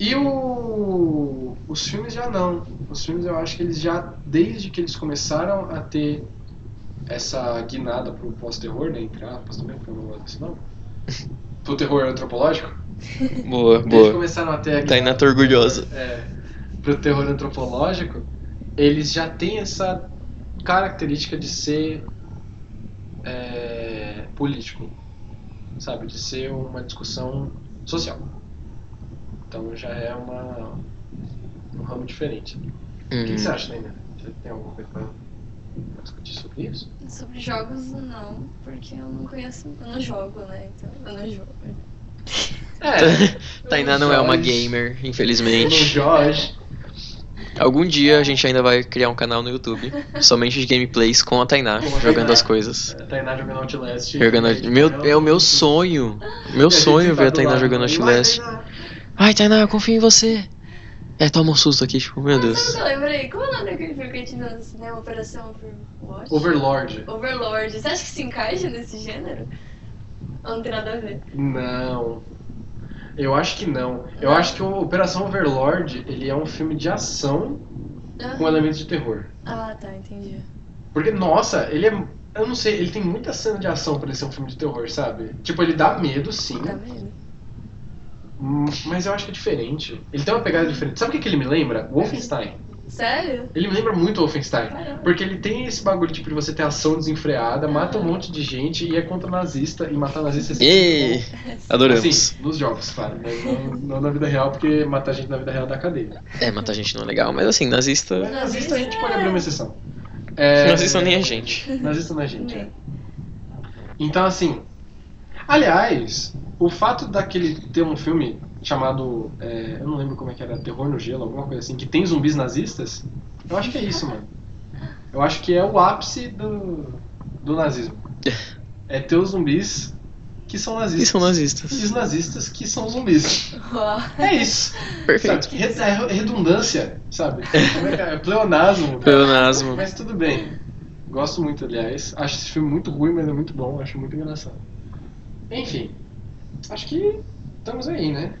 E o, os filmes já não. Os filmes eu acho que eles já, desde que eles começaram a ter essa guinada pro pós-terror, né, entre aspas também, porque eu não gosto desse nome, pro terror antropológico, Boa, boa. começaram a ter a guinada tá orgulhosa. pro terror- É, pro terror antropológico, eles já têm essa característica de ser é, político, sabe, de ser uma discussão social. Então já é uma um ramo diferente. O que, você acha, Nena? Você tem alguma coisa pra, pra discutir sobre isso? Sobre jogos, não, porque eu não conheço. Eu não jogo, né? Então, eu não jogo. Tainá não é uma Jorge. gamer, O infelizmente. Jorge. Algum dia a gente ainda vai criar um canal no YouTube somente de gameplays com a Tainá, Com a jogando Tainá. as coisas. A Tainá jogando Outlast. Jogando. Meu, é o meu sonho. Meu sonho ver a Tainá jogando Outlast. Ai, Tainá, eu confio em você. É, toma um susto aqui, tipo, meu Deus. Eu lembrei? Como é o nome daquele filme que a gente no cinema? Operação Overwatch? Overlord. Overlord. Você acha que se encaixa nesse gênero? Ou não tem nada a ver? Não. Eu acho que não. Eu acho que o Operação Overlord, ele é um filme de ação com Ah, elementos de terror. ah tá, entendi. Porque, nossa, ele é. Eu não sei, ele tem muita cena de ação pra ele ser um filme de terror, sabe? Tipo, ele dá medo, sim. Tá vendo? hum, Mas eu acho que é diferente. Ele tem uma pegada diferente. Sabe o que, que ele me lembra? Wolfenstein. Sério? Ele me lembra muito Wolfenstein. Caramba. Porque ele tem esse bagulho tipo, de você ter ação desenfreada, mata um monte de gente e é contra nazista. E matar nazista é E adoramos. Assim, nos jogos, claro. Mas não, não na vida real, porque matar gente na vida real dá cadeia. É, matar gente não é legal, mas assim, nazista. Mas nazista a gente pode abrir uma exceção. É, Nazista nem a gente. Nazista não é gente. É. Então, assim. Aliás, o fato daquele ter um filme chamado. é, eu não lembro como é que era, Terror no Gelo, alguma coisa assim, que tem zumbis nazistas, eu acho que é isso, mano. Eu acho que é o ápice do, do nazismo. É ter os zumbis que são nazistas. são E os nazistas. nazistas que são zumbis. Uau. É isso. Perfeito. Sabe? Re- É redundância, sabe? Como é que é? Pleonasmo. Pleonasmo. Mas tudo bem. Gosto muito, aliás. Acho esse filme muito ruim, mas é muito bom. Acho muito engraçado. Enfim. Acho que estamos aí, né?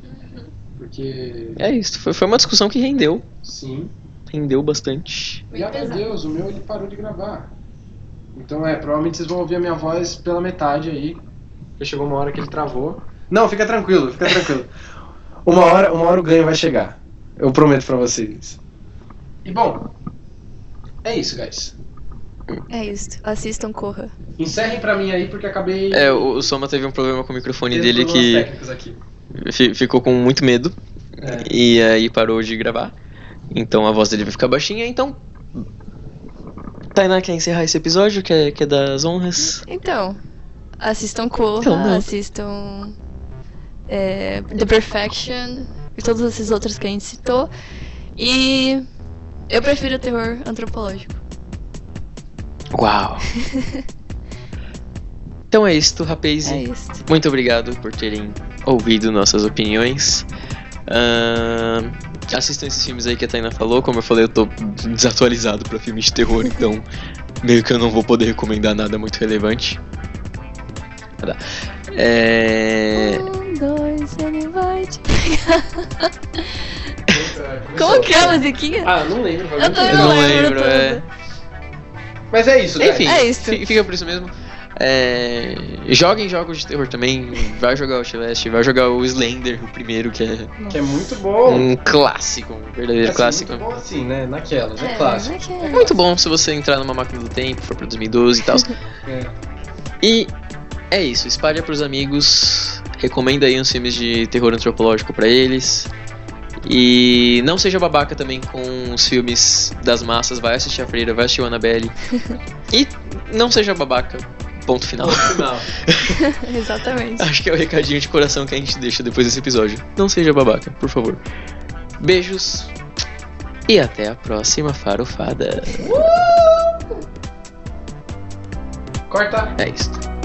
Porque. É isso, foi, foi uma discussão que rendeu. Sim. Rendeu bastante. Graças a. Deus, o meu ele parou de gravar. Então é, provavelmente vocês vão ouvir a minha voz pela metade aí. Porque chegou uma hora que ele travou. Não, fica tranquilo, fica tranquilo. Uma hora, uma hora o ganho vai chegar. Eu prometo pra vocês. E bom, é isso, guys. É isso. Assistam, corra. Encerrem pra mim aí porque acabei. É, o, Soma teve um problema com o microfone dele que técnicos aqui. Fi- ficou com muito medo. É. E aí parou de gravar. Então a voz dele vai ficar baixinha, então. Tainá quer encerrar esse episódio? Quer, quer dar as honras? Então, assistam Corra, Então, não. assistam é, The Perfection e todos esses outros que a gente citou. E eu prefiro o terror antropológico. Uau! então é isto, rapaz. É isso. Muito obrigado por terem ouvido nossas opiniões. Ahn, assistam esses filmes aí que a Taina falou. Como eu falei, eu tô desatualizado pra filmes de terror, então meio que eu não vou poder recomendar nada muito relevante. Tá. É... Um, dois, ele vai te Como que é a musiquinha? Ah, não lembro. Eu. Eu não não lembro lembro, é. Mas é isso. Enfim, É isso. fi- fica por isso mesmo. É, joguem jogos de terror também. Vai jogar o Outlast, vai jogar o Slender, o primeiro, que é Que é muito bom. um clássico, um verdadeiro Assim, clássico. Muito bom assim, né? Naquelas, é, É, clássico. não é É é. muito bom se você entrar numa máquina do tempo, for pra 2012 e tal. É. e é isso, espalha pros amigos, recomenda aí uns filmes de terror antropológico pra eles. E não seja babaca também com os filmes das massas, vai assistir a Freira, vai assistir o Annabelle. e não seja babaca, ponto final. No final. Exatamente. Acho que é o recadinho de coração que a gente deixa depois desse episódio. Não seja babaca, por favor. Beijos e até a próxima farofada. Corta. É isso.